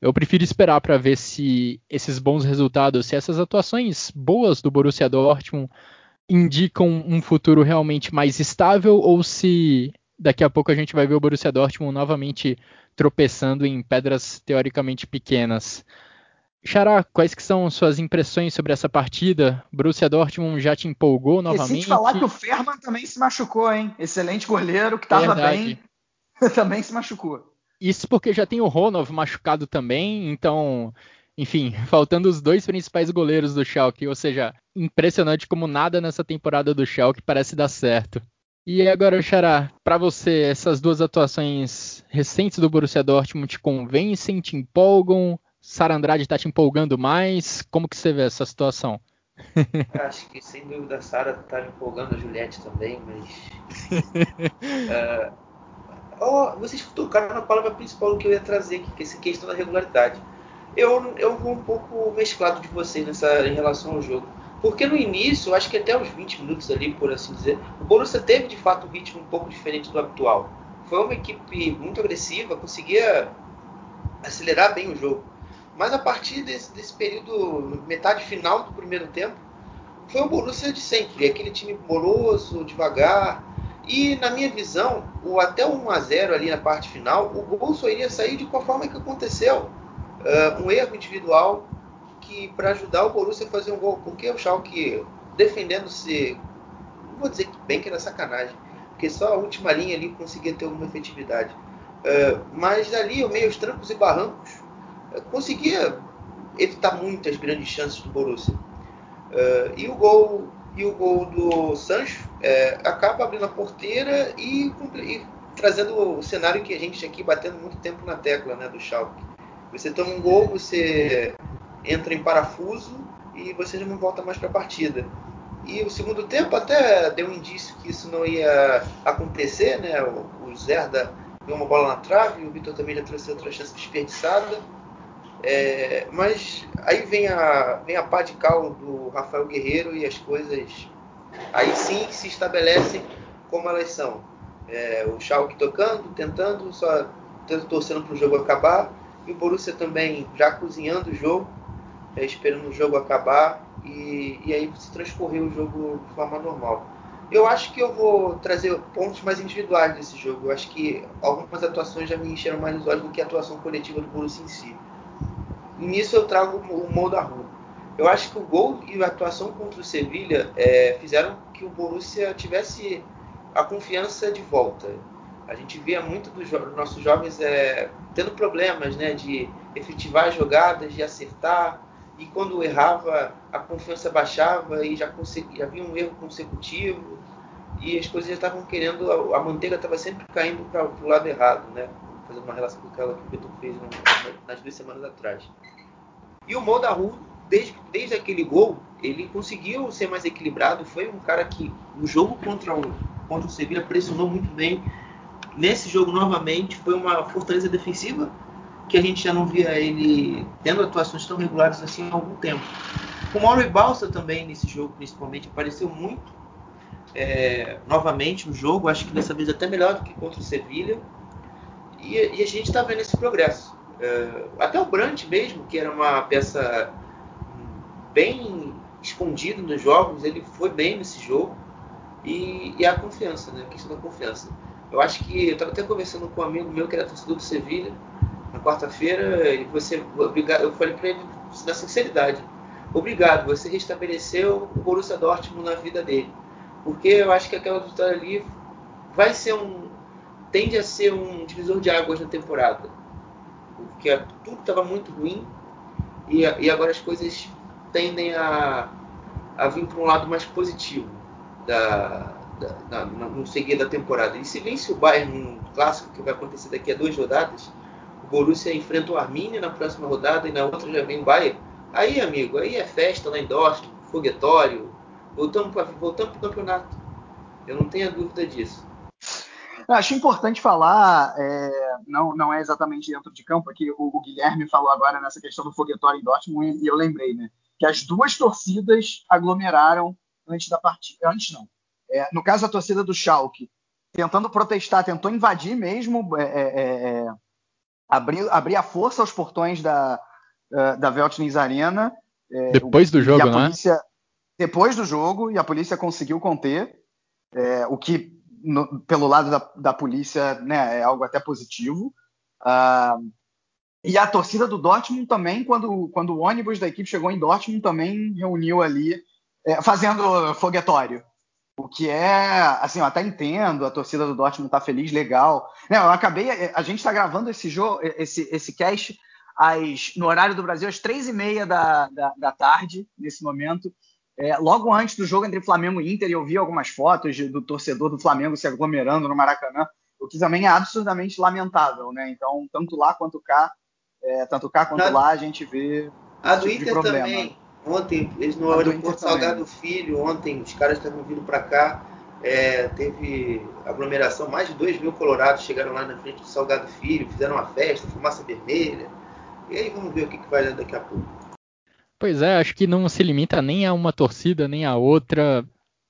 eu prefiro esperar para ver se esses bons resultados, se essas atuações boas do Borussia Dortmund indicam um futuro realmente mais estável ou se daqui a pouco a gente vai ver o Borussia Dortmund novamente tropeçando em pedras teoricamente pequenas. Xará, quais que são suas impressões sobre essa partida? Borussia Dortmund já te empolgou novamente? Esqueci de falar que o Ferman também se machucou, hein? Excelente goleiro que estava bem, *laughs* também se machucou. Isso porque já tem o Ronov machucado também, então, enfim, *laughs* faltando os dois principais goleiros do Schalke, ou seja, impressionante como nada nessa temporada do Schalke parece dar certo. E agora, Xará, para você, essas duas atuações recentes do Borussia Dortmund te convencem, te empolgam? Sara Andrade está te empolgando mais? Como que você vê essa situação? *laughs* Acho que sem dúvida a Sara está me empolgando, a Juliette também, mas. uh, *laughs* oh, vocês tocaram na palavra principal que eu ia trazer, que é essa questão da regularidade. Eu, eu vou um pouco mesclado de vocês nessa, em relação ao jogo. Porque no início, acho que até os 20 minutos ali, por assim dizer, o Borussia teve de fato um ritmo um pouco diferente do habitual. Foi uma equipe muito agressiva, conseguia acelerar bem o jogo. Mas a partir desse, desse período, metade final do primeiro tempo, foi o Borussia de sempre, aquele time moroso, devagar. E na minha visão, o até o 1 a 0 ali na parte final, o gol só iria sair de qual forma que aconteceu. Uh, um erro individual que para ajudar o Borussia a fazer um gol, porque o Schalke defendendo-se, não vou dizer que bem que era sacanagem, porque só a última linha ali conseguia ter alguma efetividade. Uh, mas ali, meio os trancos e barrancos, uh, conseguia evitar muitas grandes chances do Borussia. E o gol e o gol do Sancho é, acaba abrindo a porteira e, e, trazendo o cenário que a gente aqui batendo muito tempo na tecla né, do Schalke. Você toma um gol, você entra em parafuso e você já não volta mais para a partida. E o segundo tempo até deu um indício que isso não ia acontecer, né? O, Zerda deu uma bola na trave, o Vitor também já trouxe outra chance desperdiçada. É, mas aí vem a, vem a pá de cal do Rafael Guerreiro e as coisas aí sim se estabelecem como elas são. É, o Schalke tocando, tentando, só torcendo para o jogo acabar. E o Borussia também já cozinhando o jogo, é, esperando o jogo acabar. E, e aí se transcorrer o jogo de forma normal. Eu acho que eu vou trazer pontos mais individuais desse jogo. Eu acho que algumas atuações já me encheram mais os olhos do que a atuação coletiva do Borussia em si. E nisso eu trago o Mo da Rua. Eu acho que o gol e a atuação contra o Sevilha é, fizeram que o Borussia tivesse a confiança de volta. A gente via muito dos jo nossos jovens é, tendo problemas né, de efetivar as jogadas, de acertar, e quando errava, a confiança baixava e já, já havia um erro consecutivo, e as coisas já estavam querendo, a, a manteiga estava sempre caindo para o lado errado, né? Fazendo uma relação com aquela que o Beto fez nas duas semanas atrás. E o Mo da Rua, desde, desde aquele gol, ele conseguiu ser mais equilibrado. Foi um cara que, no jogo contra o, contra o Sevilla, pressionou muito bem. Nesse jogo, novamente, foi uma fortaleza defensiva que a gente já não via ele tendo atuações tão regulares assim há algum tempo. O Mauro Balsa também, nesse jogo, principalmente, apareceu muito é, novamente no jogo. Acho que dessa vez até melhor do que contra o Sevilla. E, e a gente está vendo esse progresso. É, até o Brandt mesmo, que era uma peça bem escondida nos jogos, ele foi bem nesse jogo. E, e a confiança, né? A questão da confiança. Eu acho que eu estava até conversando com um amigo meu que era torcedor do Sevilha na quarta-feira e você eu falei para ele na sinceridade, obrigado, você restabeleceu o Borussia Dortmund na vida dele, porque eu acho que aquela vitória ali vai ser um tende a ser um divisor de águas na temporada. Porque tudo estava muito ruim e, e, agora as coisas tendem a, a vir para um lado mais positivo da, da, da, no seguir da temporada. E se vence o Bayern num clássico que vai acontecer daqui a duas rodadas, o Borussia enfrenta o Arminia na próxima rodada e na outra já vem o Bayern. Aí, amigo, aí é festa lá em Dortmund, foguetório, voltamos para o campeonato. Eu não tenho dúvida disso. Eu acho importante falar, é, não, não é exatamente dentro de campo, aqui o, o, Guilherme falou agora nessa questão do foguetório em Dortmund e eu lembrei, né? Que as duas torcidas aglomeraram antes da partida. Antes não. É, no caso, a torcida do Schalke, tentando protestar, tentou invadir mesmo, é, abrir, abrir a força aos portões da, da Veltins Arena. Depois do jogo, né? Depois do jogo, e a polícia conseguiu conter, o que no, pelo lado da, da polícia, né, é algo até positivo. Uh, e a torcida do Dortmund também, quando, quando o ônibus da equipe chegou em Dortmund, também reuniu ali, é, fazendo foguetório. O que é, assim, eu até entendo, a torcida do Dortmund está feliz, legal. Não, eu acabei, a gente está gravando esse jogo, esse, esse cast às, no horário do Brasil às três e meia da, da, da tarde, nesse momento. É, logo antes do jogo entre Flamengo e Inter, eu vi algumas fotos de, do torcedor do Flamengo se aglomerando no Maracanã, o que também é absurdamente lamentável, né? Então, tanto lá quanto cá, é, tanto cá quanto lá, a gente vê. A do tipo Inter também. Ontem, eles no aeroporto Salgado Filho, ontem os caras estavam vindo para cá, é, teve aglomeração, mais de 2 mil colorados chegaram lá na frente do Salgado Filho, fizeram uma festa, fumaça vermelha. E aí vamos ver o que, que vai dar daqui a pouco. Pois é, acho que não se limita nem a uma torcida, nem a outra.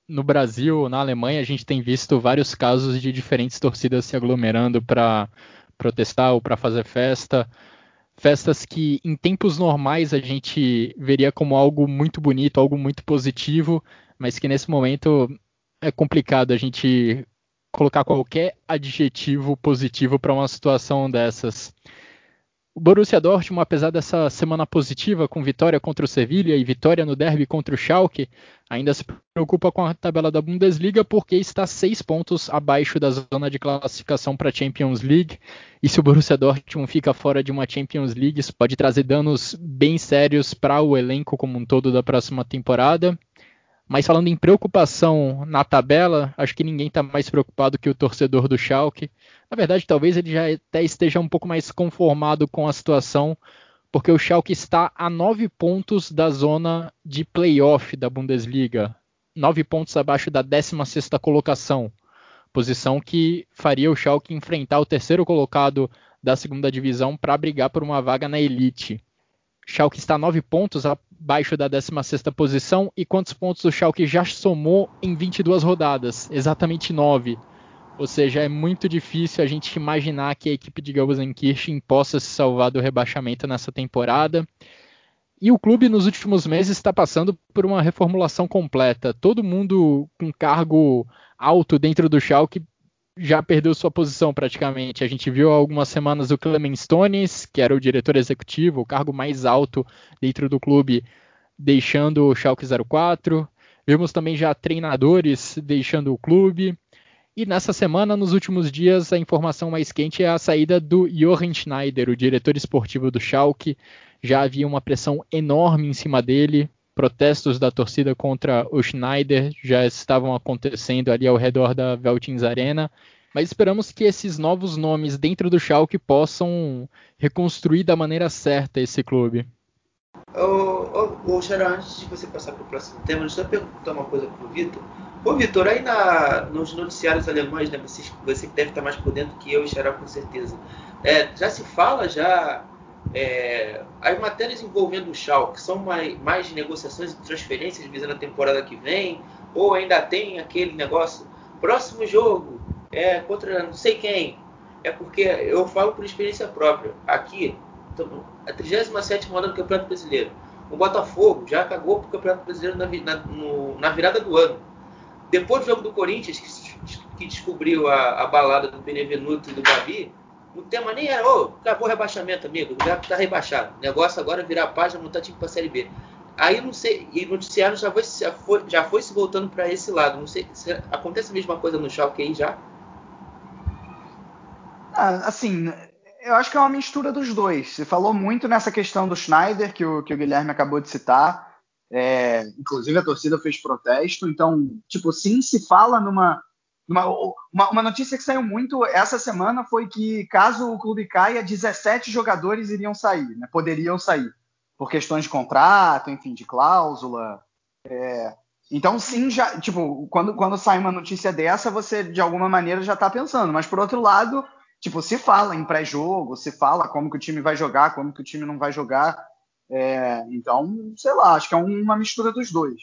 No Brasil, na Alemanha, a gente tem visto vários casos de diferentes torcidas se aglomerando para protestar ou para fazer festa. Festas que em tempos normais a gente veria como algo muito bonito, algo muito positivo, mas que nesse momento é complicado a gente colocar qualquer adjetivo positivo para uma situação dessas. O Borussia Dortmund, apesar dessa semana positiva com vitória contra o Sevilla e vitória no derby contra o Schalke, ainda se preocupa com a tabela da Bundesliga porque está seis pontos abaixo da zona de classificação para a Champions League. E se o Borussia Dortmund fica fora de uma Champions League, isso pode trazer danos bem sérios para o elenco como um todo da próxima temporada. Mas falando em preocupação na tabela, acho que ninguém está mais preocupado que o torcedor do Schalke. Na verdade, talvez ele já até esteja um pouco mais conformado com a situação, porque o Schalke está a nove pontos da zona de playoff da Bundesliga, nove pontos abaixo da 16 colocação, posição que faria o Schalke enfrentar o terceiro colocado da segunda divisão para brigar por uma vaga na elite. Schalke está a 9 pontos abaixo da 16ª posição e quantos pontos o Schalke já somou em 22 rodadas? Exatamente 9. Ou seja, é muito difícil a gente imaginar que a equipe de Gelsenkirchen possa se salvar do rebaixamento nessa temporada. E o clube nos últimos meses está passando por uma reformulação completa. Todo mundo com cargo alto dentro do Schalke já perdeu sua posição praticamente. A gente viu há algumas semanas o Clemens Stones, que era o diretor executivo, o cargo mais alto dentro do clube, deixando o Schalke 04. Vimos também já treinadores deixando o clube. E nessa semana, nos últimos dias, a informação mais quente é a saída do Jochen Schneider, o diretor esportivo do Schalke. Já havia uma pressão enorme em cima dele protestos da torcida contra o Schneider já estavam acontecendo ali ao redor da Veltins Arena, mas esperamos que esses novos nomes dentro do Schalke possam reconstruir da maneira certa esse clube. Ô, ô antes de você passar para o próximo tema, deixa eu perguntar uma coisa para o Vitor. Ô, Vitor, aí na, nos noticiários alemães, né, você, você deve estar mais por dentro que eu e Xará com certeza, é, já se fala já é, as matérias envolvendo o Schalke são mais, mais negociações e transferências visando a temporada que vem? Ou ainda tem aquele negócio, próximo jogo é contra não sei quem? É porque eu falo por experiência própria. Aqui, a 37 rodada do Campeonato Brasileiro. O Botafogo já cagou para o Campeonato Brasileiro na, na, no, na, virada do ano. Depois do jogo do Corinthians, que, que descobriu a, a balada do Benevenuto e do Babi, o tema nem era, ô, acabou o rebaixamento, amigo, já tá rebaixado. O negócio agora é virar a página, montar time pra Série B. Aí não sei, e o noticiário já foi, já foi, já foi se voltando para esse lado. Não sei se acontece a mesma coisa no Schalke aí já? Ah, assim, eu acho que é uma mistura dos dois. Você falou muito nessa questão do Schneider, que o, que o Guilherme acabou de citar. É, inclusive a torcida fez protesto. Então, tipo, sim, se fala numa uma, uma, uma, notícia que saiu muito essa semana foi que, caso o clube caia, 17 jogadores iriam sair, né? poderiam sair, por questões de contrato, enfim, de cláusula. É... Então, sim, já, tipo, quando, quando sai uma notícia dessa, você de alguma maneira já está pensando. Mas, por outro lado, tipo, se fala em pré-jogo, se fala como que o time vai jogar, como que o time não vai jogar. É... Então, sei lá, acho que é uma mistura dos dois.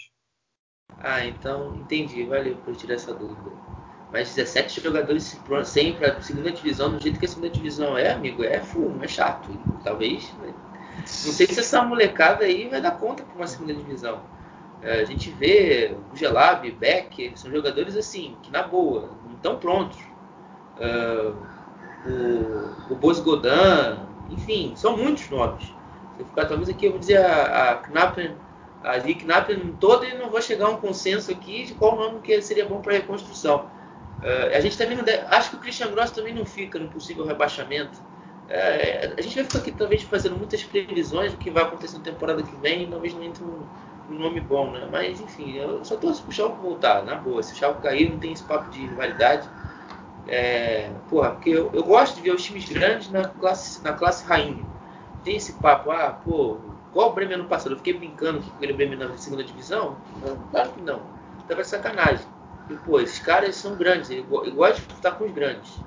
Ah, então entendi. Valeu por tirar essa dúvida. Mas 17 jogadores sem para a segunda divisão, do jeito que a segunda divisão é, amigo, é fumo, é chato. Talvez. Né? Não sei se essa molecada aí vai dar conta para uma segunda divisão. É, a gente vê o Gelab, Beck, são jogadores assim, que na boa, não estão prontos. Uh, o, o Bos Godin, enfim, são muitos nomes. Se eu ficar talvez aqui, eu vou dizer a, a Knappen, a Lee Knappen toda e não vou chegar a um consenso aqui de qual nome que seria bom para reconstrução. Uh, a gente também não deve, acho que o Christian Gross também não fica no possível rebaixamento. Uh, a gente vai ficar aqui talvez fazendo muitas previsões do que vai acontecer na temporada que vem, talvez não entre um nome bom, né? Mas enfim, eu só torço pro Schalke voltar, na boa. Se o Schalke cair, não tem esse papo de rivalidade. É, porra, porque eu, eu, gosto de ver os times grandes na classe, na classe rainha. Tem esse papo, ah, pô, qual o Bremen ano passado? Eu fiquei brincando com aquele Bremen na segunda divisão? Claro que não. Tava de sacanagem. E, pô, esses caras são grandes, eu gosto de estar com os grandes.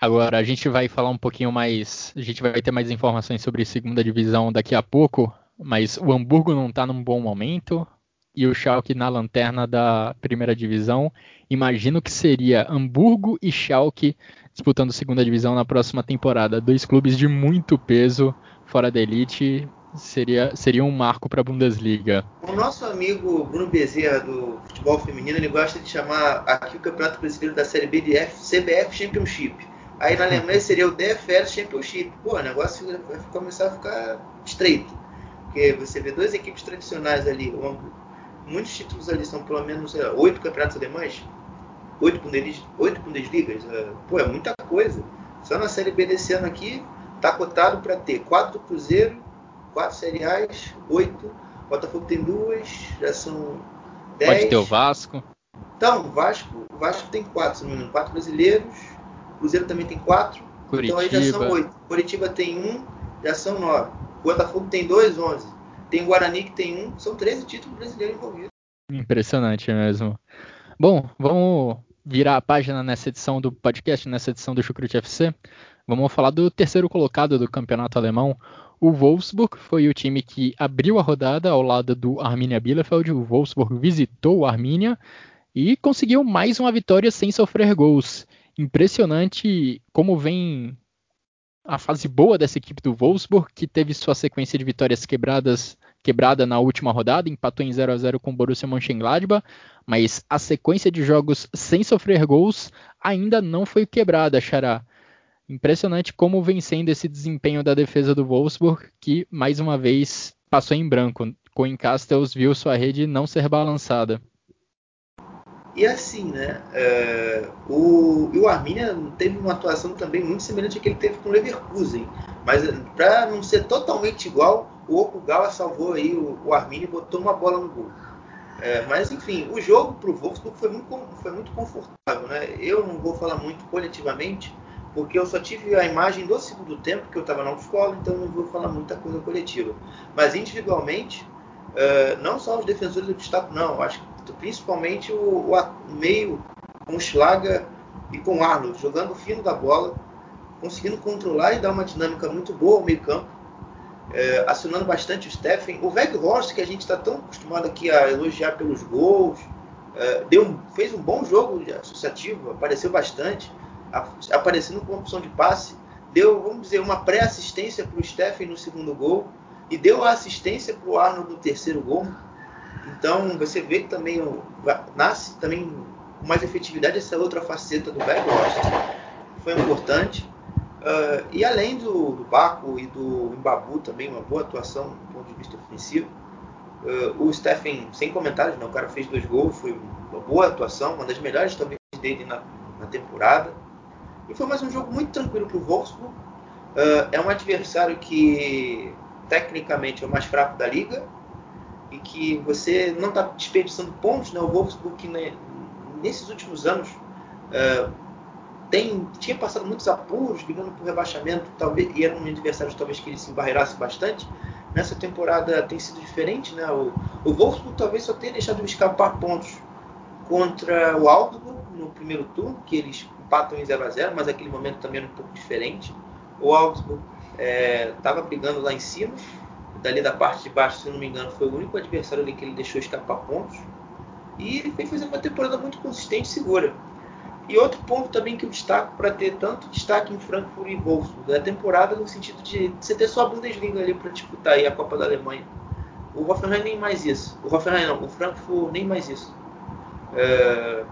Agora, a gente vai falar um pouquinho mais. A gente vai ter mais informações sobre segunda divisão daqui a pouco. Mas o Hamburgo não está num bom momento. E o Schalke na lanterna da primeira divisão. Imagino que seria Hamburgo e Schalke disputando segunda divisão na próxima temporada. Dois clubes de muito peso fora da elite. Seria, seria um marco para a Bundesliga. O nosso amigo Bruno Bezerra do futebol feminino ele gosta de chamar aqui o Campeonato Brasileiro da Série B de F, CBF Championship. Aí na Alemanha seria o DFL Championship. Pô, o negócio vai começar a ficar estreito. Porque você vê duas equipes tradicionais ali, muitos títulos ali são pelo menos oito campeonatos alemães, oito Bundesligas, oito Bundesligas. É, pô, é muita coisa. Só na Série B desse ano aqui, tá cotado para ter quatro do Cruzeiro, quatro Série A's, oito. Botafogo tem duas, já são dez. Pode ter o Vasco. Então, o Vasco, Vasco tem quatro, se não me engano, quatro brasileiros Cruzeiro também tem quatro. Curitiba. Então aí já são oito. Curitiba tem um, já são nove. Botafogo tem dois, onze. Tem Guarani que tem um, são 13 títulos brasileiros envolvidos. Impressionante mesmo. Bom, vamos virar a página nessa edição do podcast, nessa edição do Chucrute FC. Vamos falar do terceiro colocado do campeonato alemão. O Wolfsburg foi o time que abriu a rodada ao lado do Arminia Bielefeld. O Wolfsburg visitou o Arminia e conseguiu mais uma vitória sem sofrer gols impressionante como vem a fase boa dessa equipe do Wolfsburg, que teve sua sequência de vitórias quebradas quebrada na última rodada, empatou em 0 a 0 com o Borussia Mönchengladbach, mas a sequência de jogos sem sofrer gols ainda não foi quebrada, Xará. Impressionante como vem sendo esse desempenho da defesa do Wolfsburg, que mais uma vez passou em branco. Coen Castells viu sua rede não ser balançada. E assim, né? É, o, o Arminia teve uma atuação também muito semelhante à que ele teve com o Leverkusen. Mas para não ser totalmente igual, o Okugawa salvou aí o, o Arminia e botou uma bola no gol. É, mas enfim, o jogo para o Wolfsburg foi muito, foi muito confortável. Né? Eu não vou falar muito coletivamente, porque eu só tive a imagem do segundo tempo, que eu estava na escola, então não vou falar muita coisa coletiva. Mas individualmente, uh, não só os defensores do destaque, não. Acho que principalmente o, o meio com o Schlager e com o Arnold, jogando fino da bola, conseguindo controlar e dar uma dinâmica muito boa ao meio campo, é, acionando bastante o Steffen. O Weghorst, que a gente está tão acostumado aqui a elogiar pelos gols, é, deu, fez um bom jogo associativo, apareceu bastante, aparecendo com opção de passe, deu, vamos dizer, uma pré-assistência para o Steffen no segundo gol e deu a assistência para o Arnold no terceiro gol. Então você vê que também nasce também com mais efetividade essa outra faceta do Weghorst. Foi importante. Uh, e além do, do Baco e do Mbabu também, uma boa atuação do ponto de vista ofensivo. Uh, o Stephen, sem comentários, não, o cara fez dois gols, foi uma boa atuação, uma das melhores talvez dele na, na temporada. E foi mais um jogo muito tranquilo para o Wolfsburg. Uh, é um adversário que tecnicamente é o mais fraco da liga, e que você não está desperdiçando pontos, né? O Wolfsburg que né, nesses últimos anos uh, tem, tinha passado muitos apuros, brigando por rebaixamento, talvez e era um adversário talvez que ele se embarreirasse bastante. Nessa temporada tem sido diferente, né? O, o Wolfsburg talvez só tenha deixado escapar pontos contra o Augsburg no primeiro turno, que eles empatam em 0 a 0 mas aquele momento também era um pouco diferente. O Augsburg estava é, brigando lá em cima, dali da parte de baixo, se não me engano, foi o único adversário ali que ele deixou escapar pontos. E ele vem fazendo uma temporada muito consistente e segura. E outro ponto também que eu destaco para ter tanto destaque em Frankfurt e Wolfsburg, é a temporada no sentido de você ter só a Bundesliga ali para disputar aí a Copa da Alemanha. O Hoffenheim nem mais isso. O Hoffenheim não, o Frankfurt nem mais isso. É,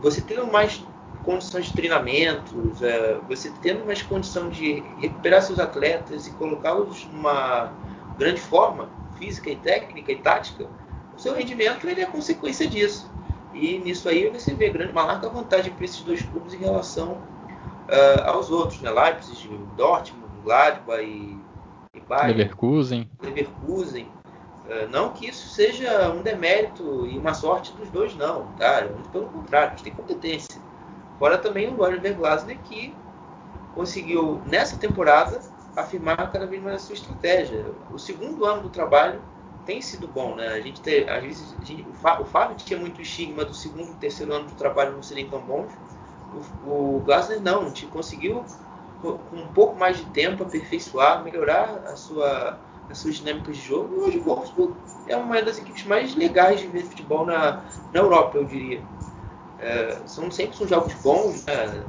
você tendo mais condições de treinamentos, é, você tendo mais condição de recuperar seus atletas e colocá-los numa grande forma física e técnica e tática, o seu rendimento ele é consequência disso. E nisso aí você vê grande, uma larga vantagem para esses dois clubes em relação uh, aos outros, né? Leipzig, Dortmund, Gladbach e, e Bayern, Leverkusen. Leverkusen. É, não que isso seja um demérito e uma sorte dos dois, não, tá? Muito pelo contrário, eles têm competência. Fora também o Oliver Glasner que conseguiu, nessa temporada, afirmar cada vez mais a sua estratégia. O segundo ano do trabalho tem sido bom, né? A gente tem, às vezes, gente, o, Fábio tinha muito estigma do segundo e terceiro ano do trabalho não serem tão bons. O, o Glasner não, a gente conseguiu com um pouco mais de tempo aperfeiçoar, melhorar a sua, as suas dinâmicas de jogo. E hoje o Wolfsburg é uma das equipes mais legais de ver futebol na, na Europa, eu diria. É, são sempre jogos bons, né?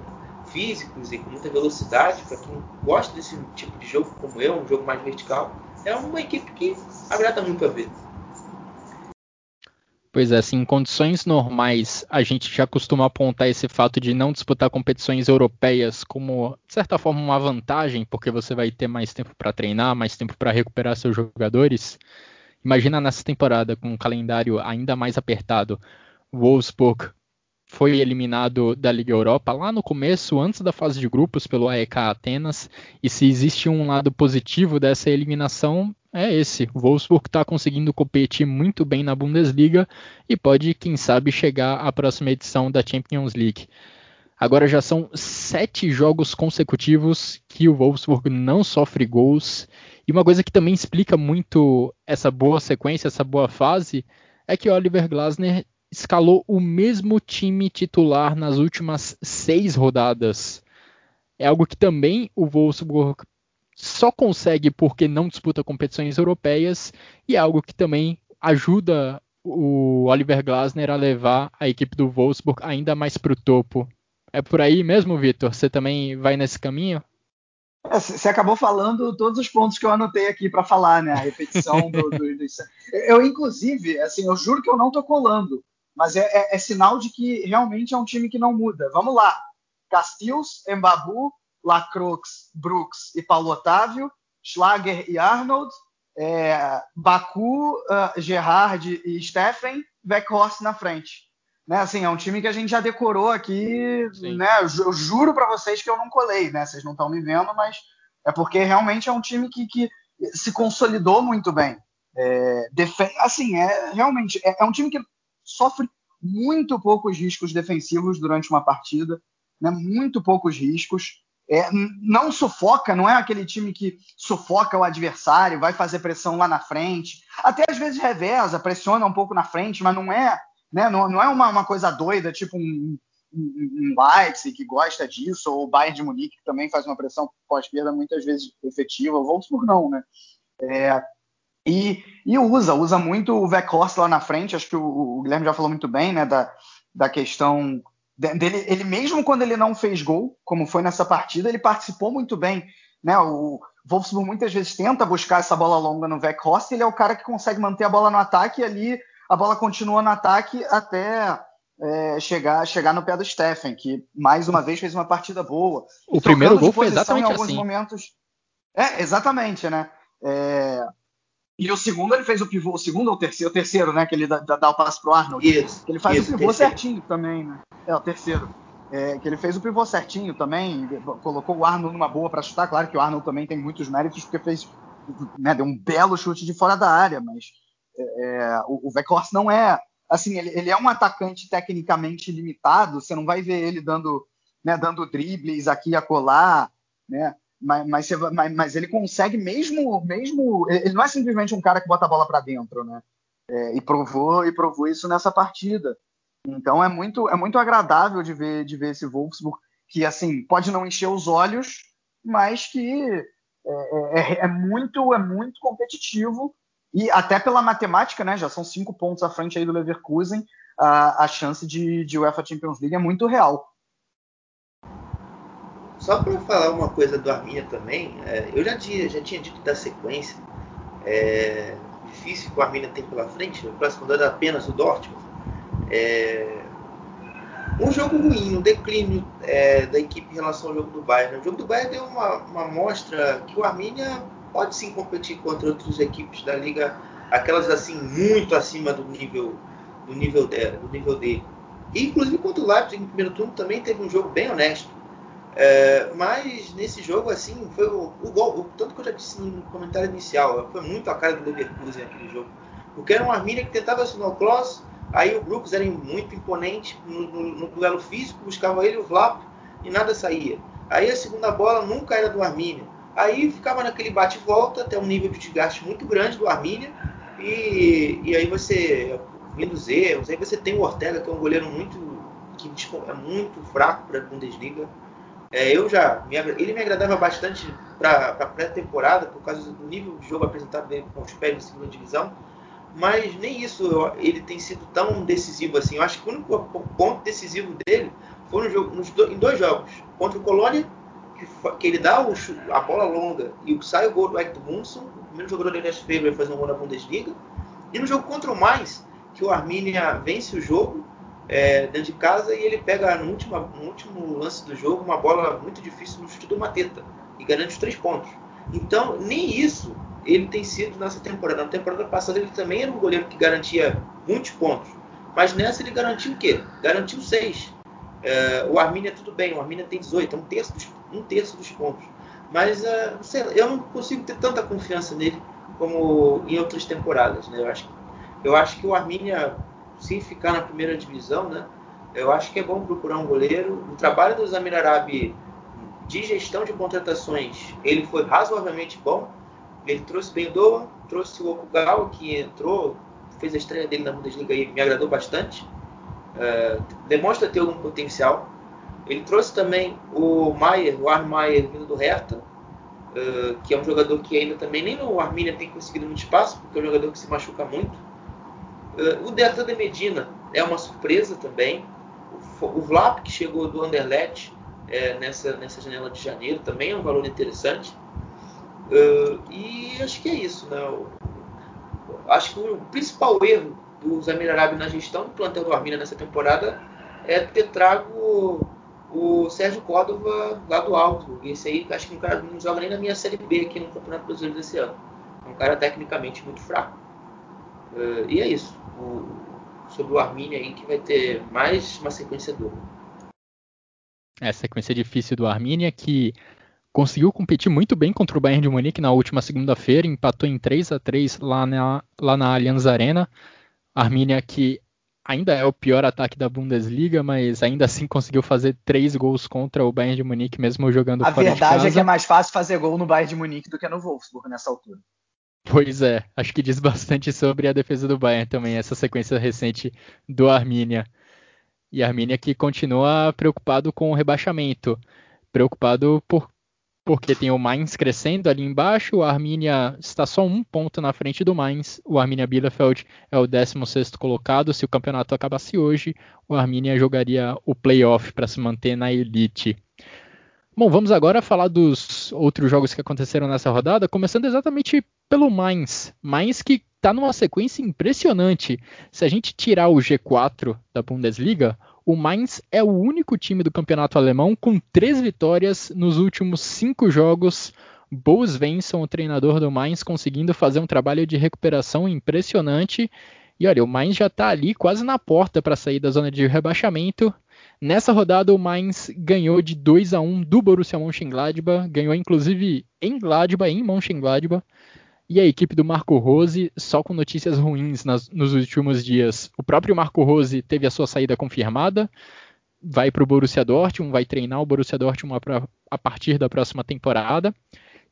físicos e com muita velocidade para quem gosta desse tipo de jogo como eu, um jogo mais vertical. É uma equipe que agrada muito a ver. Pois é, assim, em condições normais, a gente já costuma apontar esse fato de não disputar competições europeias como, de certa forma, uma vantagem, porque você vai ter mais tempo para treinar, mais tempo para recuperar seus jogadores. Imagina nessa temporada, com um calendário ainda mais apertado, Wolfsburg foi eliminado da Liga Europa lá no começo, antes da fase de grupos, pelo AEK Atenas. E se existe um lado positivo dessa eliminação, é esse. O Wolfsburg está conseguindo competir muito bem na Bundesliga e pode, quem sabe, chegar à próxima edição da Champions League. Agora já são sete jogos consecutivos que o Wolfsburg não sofre gols. E uma coisa que também explica muito essa boa sequência, essa boa fase, é que Oliver Glasner escalou o mesmo time titular nas últimas seis rodadas. É algo que também o Wolfsburg só consegue porque não disputa competições europeias e é algo que também ajuda o Oliver Glasner a levar a equipe do Wolfsburg ainda mais para o topo. É por aí mesmo, Vitor? Você também vai nesse caminho? É, você acabou falando todos os pontos que eu anotei aqui para falar, né? A repetição do, do, do, *laughs* Eu, inclusive, assim, eu juro que eu não estou colando mas é, é, é, sinal de que realmente é um time que não muda. Vamos lá. Castilhos, Embabu, Lacroix, Brooks e Paulo Otávio, Schlager e Arnold, é, Baku, uh, Gerard e Steffen, Weghorst na frente. Né, assim, é um time que a gente já decorou aqui, né, eu, eu juro para vocês que eu não colei, né, vocês não estão me vendo, mas é porque realmente é um time que, que se consolidou muito bem. É, assim, é realmente é, é um time que sofre muito poucos riscos defensivos durante uma partida, né? muito poucos riscos. É, não sufoca, não é aquele time que sufoca o adversário, vai fazer pressão lá na frente. Até às vezes reveza, pressiona um pouco na frente, mas não é, né, não, não é uma, uma, coisa doida, tipo um, um, um Leipzig que gosta disso, ou o Bayern de Munique que também faz uma pressão pós-perda muitas vezes efetiva. O Wolfsburg não, né? É, e, e usa, usa muito o Weghorst lá na frente, acho que o, o, Guilherme já falou muito bem, né, da, da questão dele, ele mesmo quando ele não fez gol, como foi nessa partida, ele participou muito bem, né, o Wolfsburg muitas vezes tenta buscar essa bola longa no Weghorst, ele é o cara que consegue manter a bola no ataque e ali a bola continua no ataque até é, chegar, chegar no pé do Steffen, que mais uma vez fez uma partida boa. O primeiro gol foi exatamente em alguns assim. momentos. É, exatamente, né? É, e o segundo ele fez o pivô, o segundo ou o terceiro, o terceiro, né? Que ele dá, dá o passe pro Arnold. Isso. Que ele faz isso, o pivô terceiro. certinho também, né? É, o terceiro. É, que ele fez o pivô certinho também, colocou o Arnold numa boa para chutar. Claro que o Arnold também tem muitos méritos, porque fez, né, deu um belo chute de fora da área, mas é, é o, o não é. Assim, ele, ele, é um atacante tecnicamente limitado, você não vai ver ele dando, né, dando dribles aqui e acolá, né? Mas, mas, mas, mas, ele consegue mesmo, mesmo. Ele não é simplesmente um cara que bota a bola para dentro, né? É, e provou e provou isso nessa partida. Então é muito é muito agradável de ver de ver esse Wolfsburg que assim pode não encher os olhos, mas que é, é, é, é muito é muito competitivo e até pela matemática, né? Já são cinco pontos à frente aí do Leverkusen, a, a chance de, de UEFA Champions League é muito real. Só para falar uma coisa do Arminia também, é, eu já tinha, já tinha dito da sequência é, difícil que o Arminia tem pela frente, o próximo rodada é apenas o Dortmund. É, um jogo ruim, um declínio é, da equipe em relação ao jogo do Bayern. O jogo do Bayern deu uma, uma mostra que o Arminia pode sim competir contra outras equipes da liga, aquelas assim muito acima do nível do nível dela, do nível dele. E, inclusive contra o Leipzig no primeiro turno também teve um jogo bem honesto. É, mas nesse jogo, assim, foi o, o, gol, o, tanto que eu já disse no comentário inicial, foi muito a cara do Leverkusen aquele jogo. Porque era uma Arminia que tentava assinar o cross, aí o Brooks era muito imponente no, no, duelo físico, buscava ele o Vlap e nada saía. Aí a segunda bola nunca era do Arminia. Aí ficava naquele bate-volta até um nível de desgaste muito grande do Arminia. E, e aí você, vindo os erros, aí você tem o Ortega, que é um goleiro muito que é muito fraco para a Bundesliga. É, eu já me, ele me agradava bastante para a pré-temporada por causa do nível de jogo apresentado dele com os pés na segunda divisão, mas nem isso ele tem sido tão decisivo assim. Eu acho que o único ponto decisivo dele foi no jogo, nos, em dois jogos contra o Colônia que, ele dá o, a bola longa e sai o gol do Hector Munson, o primeiro jogador da Feber fazer um gol na Bundesliga, e no jogo contra o Mais, que o Arminia vence o jogo é, dentro de casa e ele pega no último, no último lance do jogo uma bola muito difícil no chute do Mateta e garante os três pontos. Então, nem isso ele tem sido nessa temporada. Na temporada passada ele também era um goleiro que garantia muitos pontos. Mas nessa ele garantiu o quê? Garantiu seis. É, o Arminia tudo bem, o Arminia tem 18, é um terço dos, um terço dos pontos. Mas é, sei, eu não consigo ter tanta confiança nele como em outras temporadas. Né? Eu, acho, eu acho que o Arminia, se ficar na primeira divisão, né, eu acho que é bom procurar um goleiro. O trabalho do Zamir Arabi de gestão de contratações, ele foi razoavelmente bom. Ele trouxe bem o Doan, trouxe o Okugawa, que entrou, fez a estreia dele na Bundesliga e me agradou bastante. É, demonstra ter algum potencial. Ele trouxe também o Maier, o Armaier vindo do Hertha, uh, que é um jogador que ainda também nem no Arminia tem conseguido muito espaço, porque é um jogador que se machuca muito. Uh, o Delta de Medina é uma surpresa também. O, o Vlap, que chegou do Anderlecht é, nessa, nessa janela de janeiro, também é um valor interessante. Uh, e acho que é isso. Né? acho que o principal erro do Zamir Arabi na gestão do plantel do Arminia nessa temporada é ter trago o Sérgio Córdova lá do Augsburg. Esse aí acho que um cara não joga nem na minha Série B aqui no Campeonato Brasileiro desse ano. É um cara tecnicamente muito fraco. Uh, e é isso. O, sobre o Arminia aí que vai ter mais uma sequência dura. É, sequência difícil do Arminia que conseguiu competir muito bem contra o Bayern de Munique na última segunda-feira, empatou em 3 a 3 lá na, lá na Allianz Arena. Arminia que ainda é o pior ataque da Bundesliga, mas ainda assim conseguiu fazer três gols contra o Bayern de Munique, mesmo jogando a fora de casa. A verdade é que é mais fácil fazer gol no Bayern de Munique do que no Wolfsburg nessa altura. Pois é, acho que diz bastante sobre a defesa do Bayern também, essa sequência recente do Arminia. E a Arminia que continua preocupado com o rebaixamento, preocupado por porque tem o Mainz crescendo ali embaixo, o Arminia está só um ponto na frente do Mainz, o Arminia Bielefeld é o 16º colocado, se o campeonato acabasse hoje, o Arminia jogaria o playoff para se manter na elite. Bom, vamos agora falar dos outros jogos que aconteceram nessa rodada, começando exatamente pelo Mainz. Mainz que está numa sequência impressionante. Se a gente tirar o G4 da Bundesliga, o Mainz é o único time do campeonato alemão com três vitórias nos últimos cinco jogos. Bo Svensson, o treinador do Mainz, conseguindo fazer um trabalho de recuperação impressionante. E olha, o Mainz já está ali quase na porta para sair da zona de rebaixamento. Nessa rodada, o Mainz ganhou de 2 a 1 do Borussia Mönchengladbach, ganhou inclusive em Gladbach, em Mönchengladbach. E a equipe do Marco Rose só com notícias ruins nas, nos últimos dias. O próprio Marco Rose teve a sua saída confirmada, vai para o Borussia Dortmund, vai treinar o Borussia Dortmund pra, a partir da próxima temporada.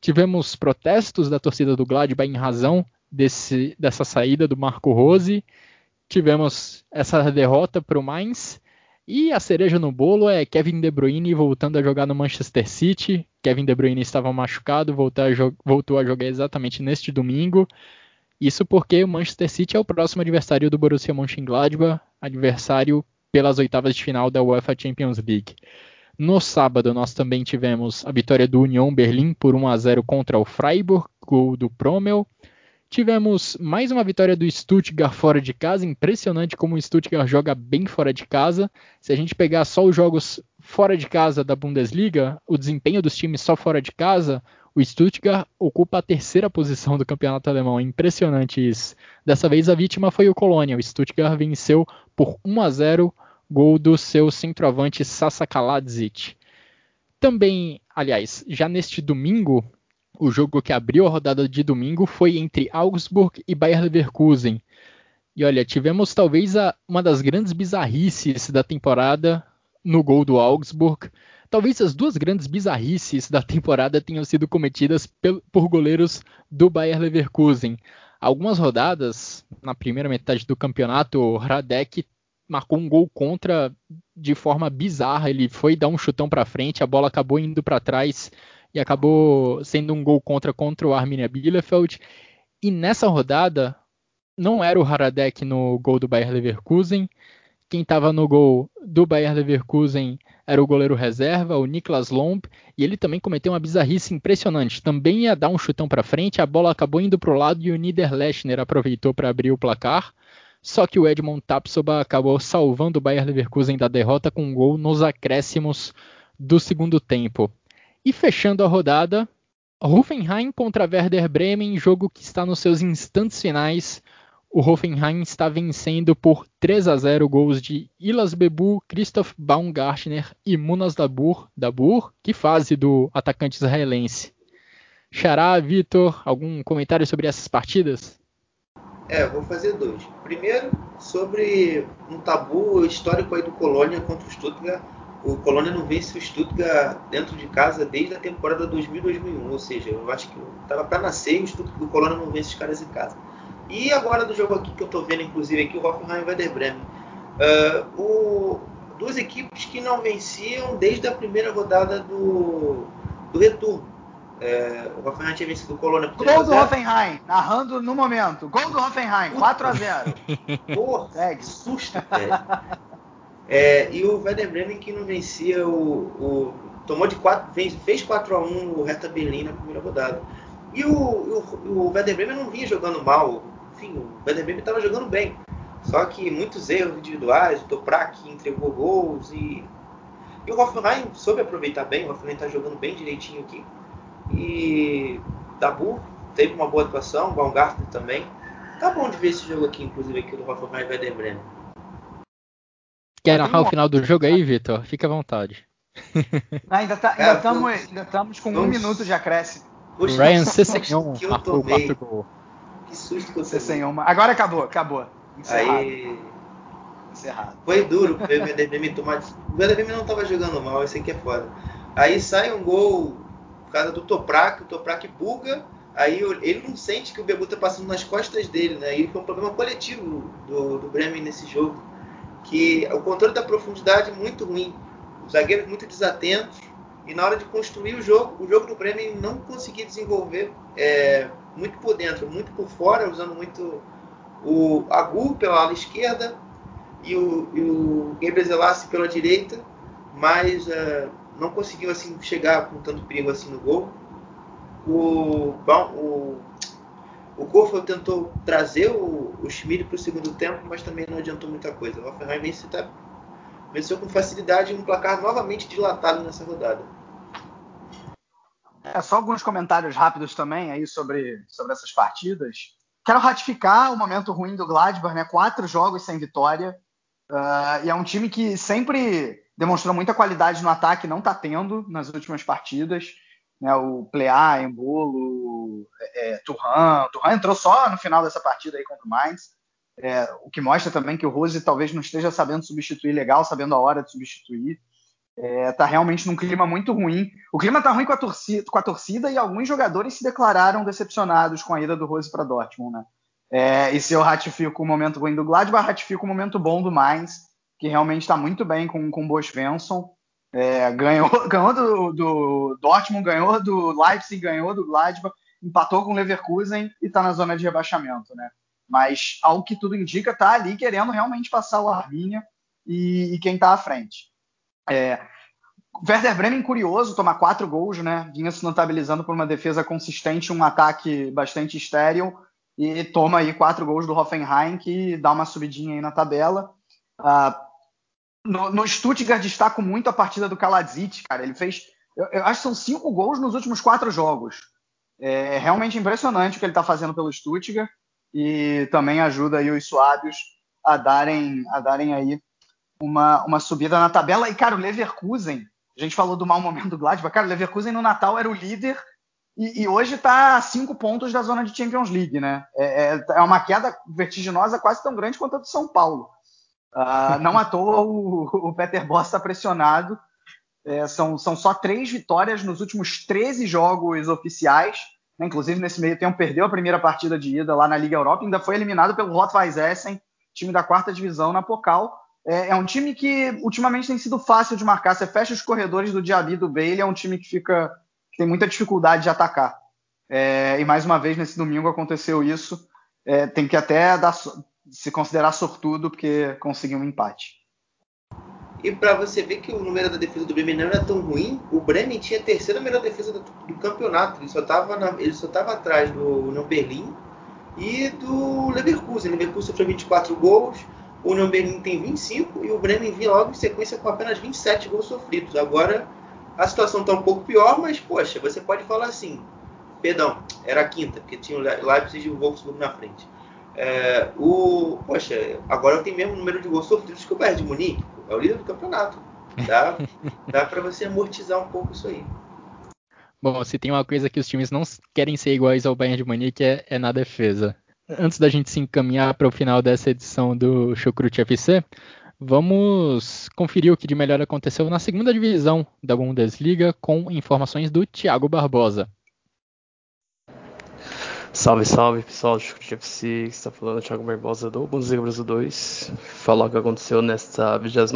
Tivemos protestos da torcida do Gladbach em razão desse, dessa saída do Marco Rose. Tivemos essa derrota para o Mainz e a cereja no bolo é Kevin De Bruyne voltando a jogar no Manchester City. Kevin De Bruyne estava machucado, voltou a, voltou a jogar exatamente neste domingo. Isso porque o Manchester City é o próximo adversário do Borussia Mönchengladbach, adversário pelas oitavas de final da UEFA Champions League. No sábado nós também tivemos a vitória do Union Berlim por 1 a 0 contra o Freiburg, gol do Promel. Tivemos mais uma vitória do Stuttgart fora de casa. Impressionante como o Stuttgart joga bem fora de casa. Se a gente pegar só os jogos fora de casa da Bundesliga, o desempenho dos times só fora de casa, o Stuttgart ocupa a terceira posição do campeonato alemão. É impressionante isso. Dessa vez a vítima foi o Colônia. O Stuttgart venceu por 1 a 0, gol do seu centroavante Sasa Kaladzic. Também, aliás, já neste domingo, O jogo que abriu a rodada de domingo foi entre Augsburg e Bayer Leverkusen. E olha, tivemos talvez a, uma das grandes bizarrices da temporada no gol do Augsburg. Talvez as duas grandes bizarrices da temporada tenham sido cometidas por, por goleiros do Bayer Leverkusen. Algumas rodadas, na primeira metade do campeonato, o Radek marcou um gol contra de forma bizarra. Ele foi dar um chutão para frente, a bola acabou indo para trás e acabou sendo um gol contra contra o Arminia Bielefeld. E nessa rodada não era o Haradek no gol do Bayer Leverkusen. Quem estava no gol do Bayer Leverkusen era o goleiro reserva, o Niklas Lomb, e ele também cometeu uma bizarrice impressionante. Também ia dar um chutão para frente, a bola acabou indo para o lado e o Niederlechner aproveitou para abrir o placar. Só que o Edmond Tapsoba acabou salvando o Bayer Leverkusen da derrota com um gol nos acréscimos do segundo tempo. E fechando a rodada, Hoffenheim contra Werder Bremen, jogo que está nos seus instantes finais. O Hoffenheim está vencendo por 3 a 0 gols de Ilas Bebu, Christoph Baumgartner e Munas Dabur, Dabur, que fase do atacante israelense. Xará, Vitor, algum comentário sobre essas partidas? É, vou fazer dois. Primeiro, sobre um tabu histórico aí do Colônia contra o Stuttgart. O Colônia não vence o Stuttgart dentro de casa desde a temporada 2000-2001. Ou seja, eu acho que estava para nascer e o, o Colônia não vence os caras em casa. E agora do jogo aqui que eu estou vendo, inclusive, aqui, o Hoffenheim e o Werder Bremen. Uh, o, duas equipes que não venciam desde a primeira rodada do, do retorno. É, o Hoffenheim tinha vencido o Colônia por Gol do Hoffenheim, narrando no momento. Gol do Hoffenheim, 4x0. *laughs* Porra, Segue. susto, velho. É, e o Werder Bremen que não vencia o. o tomou de 4, fez, fez 4x1 o Hertha Berlim na primeira rodada. E o, o, o Werder Bremen não vinha jogando mal. Enfim, o Werder Bremen estava jogando bem. Só que muitos erros individuais, o Toprak entregou gols e. E o Hoffenheim soube aproveitar bem, o Hoffenheim está jogando bem direitinho aqui. E Dabu teve uma boa atuação, o Baumgartner também. Tá bom de ver esse jogo aqui, inclusive aqui do Hoffenheim e Werder Bremen. Quer narrar o final do jogo aí, Vitor? Fica à vontade. ainda estamos é, com um minuto de acréscimo. Poxa, Ryan Sessenhon marcou o quarto gol. Que susto que eu tomei. Agora acabou, acabou. Encerrado. Aí... Encerrado. Foi duro o Werder tomar... O Werder não estava jogando mal, esse aqui é foda. Aí sai um gol por causa do Toprak, o Toprak buga, aí ele não sente que o Bebu tá passando nas costas dele, né? E foi um problema coletivo do, do Bremen nesse jogo, que o controle da profundidade é muito ruim, os zagueiros muito desatentos, e na hora de construir o jogo, o jogo do Bremen não conseguia desenvolver é, muito por dentro, muito por fora, usando muito o Agu pela ala esquerda e o, e o pela direita, mas uh, não conseguiu assim chegar com tanto perigo assim no gol. O, o, o Kofel tentou trazer o, o Schmid para o segundo tempo, mas também não adiantou muita coisa. O Hoffenheim venceu, tá, venceu com facilidade um placar novamente dilatado nessa rodada. É, só alguns comentários rápidos também aí sobre, sobre essas partidas. Quero ratificar o momento ruim do Gladbach, né? Quatro jogos sem vitória. Uh, e é um time que sempre demonstrou muita qualidade no ataque, não está tendo nas últimas partidas. Né, o Plea, Embolo, é, é, Turhan. Turhan entrou só no final dessa partida aí contra o Mainz. É, o que mostra também que o Rose talvez não esteja sabendo substituir legal, sabendo a hora de substituir. Está é, realmente num clima muito ruim. O clima está ruim com a, torcida, com a, torcida, e alguns jogadores se declararam decepcionados com a ida do Rose para Dortmund. Né? É, e se eu ratifico o momento ruim do Gladbach, ratifico o momento bom do Mainz que realmente está muito bem com, com o Bo Svensson. É, ganhou, *laughs* ganhou do, do, Dortmund, ganhou do Leipzig, ganhou do Gladbach, empatou com o Leverkusen e está na zona de rebaixamento, né? Mas, ao que tudo indica, está ali querendo realmente passar o Arminia e, e quem está à frente. É, Werder Bremen, curioso, tomar quatro gols, né? Vinha se notabilizando por uma defesa consistente, um ataque bastante estéril, e toma aí quatro gols do Hoffenheim, que dá uma subidinha aí na tabela. Uh, no, no Stuttgart destaco muito a partida do Kaladzic, cara. Ele fez, eu, eu, acho que são cinco gols nos últimos quatro jogos. É realmente impressionante o que ele está fazendo pelo Stuttgart e também ajuda aí os suábios a darem, a darem aí uma, uma subida na tabela. E, cara, o Leverkusen, a gente falou do mau momento do Gladbach, cara, o Leverkusen no Natal era o líder e, e hoje está a cinco pontos da zona de Champions League, né? É, é, é, uma queda vertiginosa quase tão grande quanto a do São Paulo. Uh, não à toa o, o Peter Boss está pressionado. É, são, são só três vitórias nos últimos 13 jogos oficiais. Né? Inclusive, nesse meio tempo, perdeu a primeira partida de ida lá na Liga Europa. Ainda foi eliminado pelo Rot-Weiss Essen, time da quarta divisão na Pokal. É, é, um time que ultimamente tem sido fácil de marcar. Você fecha os corredores do Diaby do Bailey, é um time que fica que tem muita dificuldade de atacar. É, e mais uma vez nesse domingo aconteceu isso. É, tem que até dar, se considerar sortudo porque conseguiu um empate. E para você ver que o número da defesa do Bremen não era tão ruim, o Bremen tinha a terceira melhor defesa do, do campeonato. Ele só estava atrás do Union Berlim e do Leverkusen. O Leverkusen sofreu 24 gols, o Union Berlim tem 25 e o Bremen vinha logo em sequência com apenas 27 gols sofridos. Agora a situação está um pouco pior, mas poxa, você pode falar assim, perdão, era a quinta, porque tinha o Leipzig e o Wolfsburg na frente. É, o, poxa, agora tem mesmo número de gols sofridos que o Bayern de Munique, é o líder do campeonato. Dá, *laughs* dá para você amortizar um pouco isso aí. Bom, se tem uma coisa que os times não querem ser iguais ao Bayern de Munique é, é na defesa. Antes da gente se encaminhar para o final dessa edição do Chucrute FC, vamos conferir o que de melhor aconteceu na segunda divisão da Bundesliga com informações do Thiago Barbosa. Salve, salve pessoal do Chucrute FC, que está falando é Thiago Barbosa do Bundesliga Brasil 2. Falar o que aconteceu nesta 22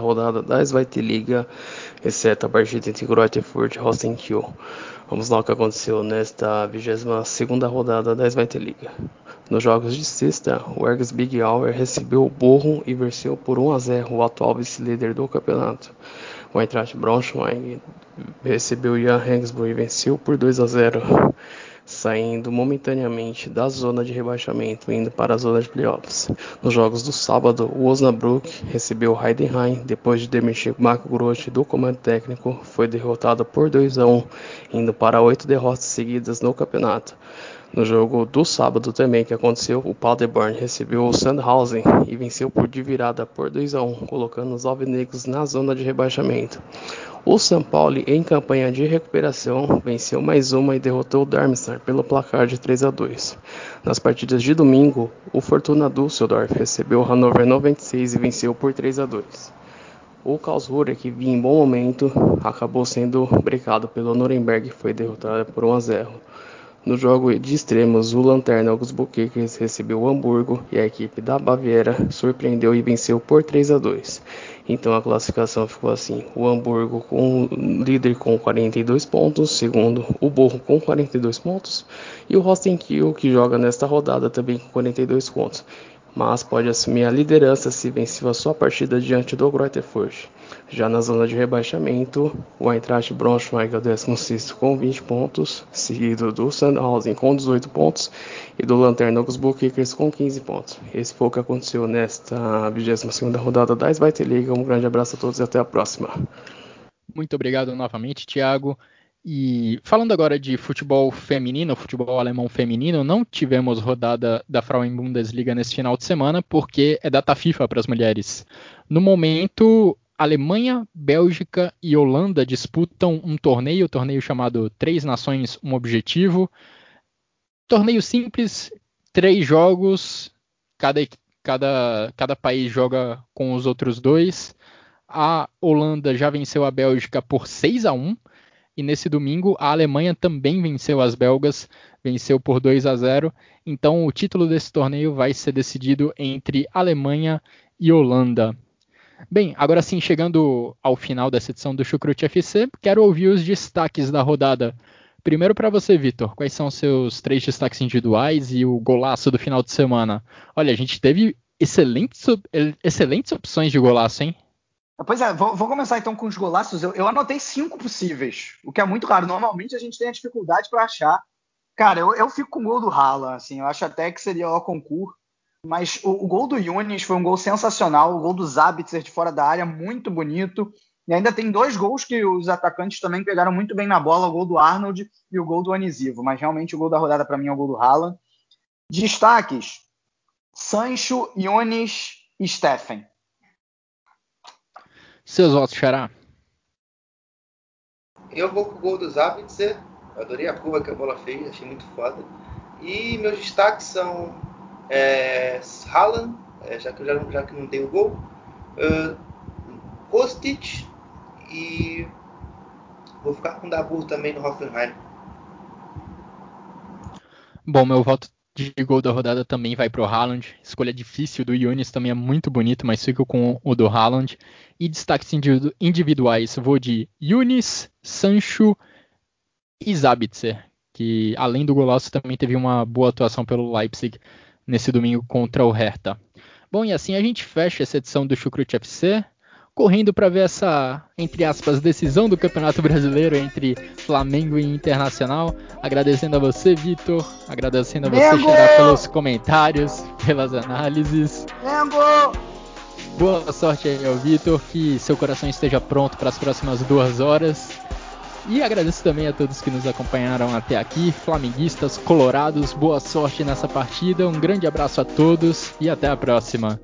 rodada da Zweite Liga, exceto a partida entre Greuther Furt e Rostenkiel. Vamos lá o que aconteceu nesta 22 rodada da Zweite Liga. Nos jogos de sexta, o Ergs Big Hour recebeu o Borrom e venceu por 1 a 0 o atual vice-líder do campeonato. O Eintracht Braunschweig recebeu o Jan Regensburg e venceu por 2 a 0 saindo momentaneamente da zona de rebaixamento indo para a zona de playoffs. Nos jogos do sábado, o Osnabrück recebeu o Heidenheim depois de demitir Marco Grotti do comando técnico, foi derrotado por 2 a 1, indo para oito derrotas seguidas no campeonato. No jogo do sábado também que aconteceu, o Paderborn recebeu o Sandhausen e venceu por de virada por 2 a 1, colocando os alvinegros na zona de rebaixamento. O São Paulo, em campanha de recuperação, venceu mais uma e derrotou o Darmstadt pelo placar de 3 a 2. Nas partidas de domingo, o Fortuna Düsseldorf recebeu o Hannover 96 e venceu por 3 a 2. O Karlsruhe, que vinha em bom momento, acabou sendo brecado pelo Nuremberg e foi derrotado por 1 a 0. No jogo de extremos, o Lanterna Augsburg recebeu o Hamburgo e a equipe da Baviera surpreendeu e venceu por 3 a 2. Então a classificação ficou assim: o Hamburgo com líder com 42 pontos, segundo o Borro com 42 pontos e o Rostenkiel que joga nesta rodada também com 42 pontos mas pode assumir a liderança se venceu a sua partida diante do Greuther. Já na zona de rebaixamento, o Eintracht Braunschweig é o 16 com 20 pontos, seguido do Sandhausen com 18 pontos e do Lanterna Augsburg Kickers com 15 pontos. Esse foi o que aconteceu nesta 22ª rodada da Zweite Liga. Um grande abraço a todos e até a próxima. Muito obrigado novamente, Thiago. E falando agora de futebol feminino, futebol alemão feminino, não tivemos rodada da Frauen Bundesliga nesse final de semana porque é data FIFA para as mulheres. No momento, Alemanha, Bélgica e Holanda disputam um torneio, torneio chamado Três Nações, um Objetivo. Torneio simples, três jogos, cada, cada, cada país joga com os outros dois. A Holanda já venceu a Bélgica por 6 a 1 e nesse domingo a Alemanha também venceu as belgas, venceu por 2 a 0. Então o título desse torneio vai ser decidido entre Alemanha e Holanda. Bem, agora sim, chegando ao final dessa edição do Chucrute FC, quero ouvir os destaques da rodada. Primeiro para você, Vitor, quais são seus três destaques individuais e o golaço do final de semana? Olha, a gente teve excelentes, excelentes opções de golaço, hein? Pois é, vou, vou, começar então com os golaços. Eu, eu, anotei cinco possíveis, o que é muito raro. Normalmente a gente tem a dificuldade para achar. Cara, eu, eu, fico com o gol do Haaland, assim, eu acho até que seria o concurso. Mas o, o, gol do Yunis foi um gol sensacional, o gol do Zabitzer de fora da área, muito bonito. E ainda tem dois gols que os atacantes também pegaram muito bem na bola, o gol do Arnold e o gol do Anisivo. Mas realmente o gol da rodada para mim é o gol do Haaland. Destaques: Sancho, Yunis e Steffen. Seus votos, Xará? Eu vou com o gol do Zabitzer adorei a curva que a bola fez, achei muito foda. E meus destaques são é, Haaland, é, já, que, já, já que não tem o gol, uh, Kostic e vou ficar com o Dabur também no Hoffenheim. Bom, meu voto de gol da rodada também vai para o Haaland. Escolha difícil do Yunis também é muito bonito, mas fico com o do Haaland. E destaques individuais, vou de Yunis, Sancho e Zabitzer, que além do golaço também teve uma boa atuação pelo Leipzig nesse domingo contra o Hertha. Bom, e assim a gente fecha essa edição do Chucrute FC correndo para ver essa, entre aspas, decisão do Campeonato Brasileiro entre Flamengo e Internacional. Agradecendo a você, Vitor. Agradecendo a você, Xará, pelos comentários, pelas análises. Mengo! Boa sorte aí ao Vitor, que seu coração esteja pronto para as próximas duas horas. E agradeço também a todos que nos acompanharam até aqui, flamenguistas, colorados, boa sorte nessa partida, um grande abraço a todos e até a próxima.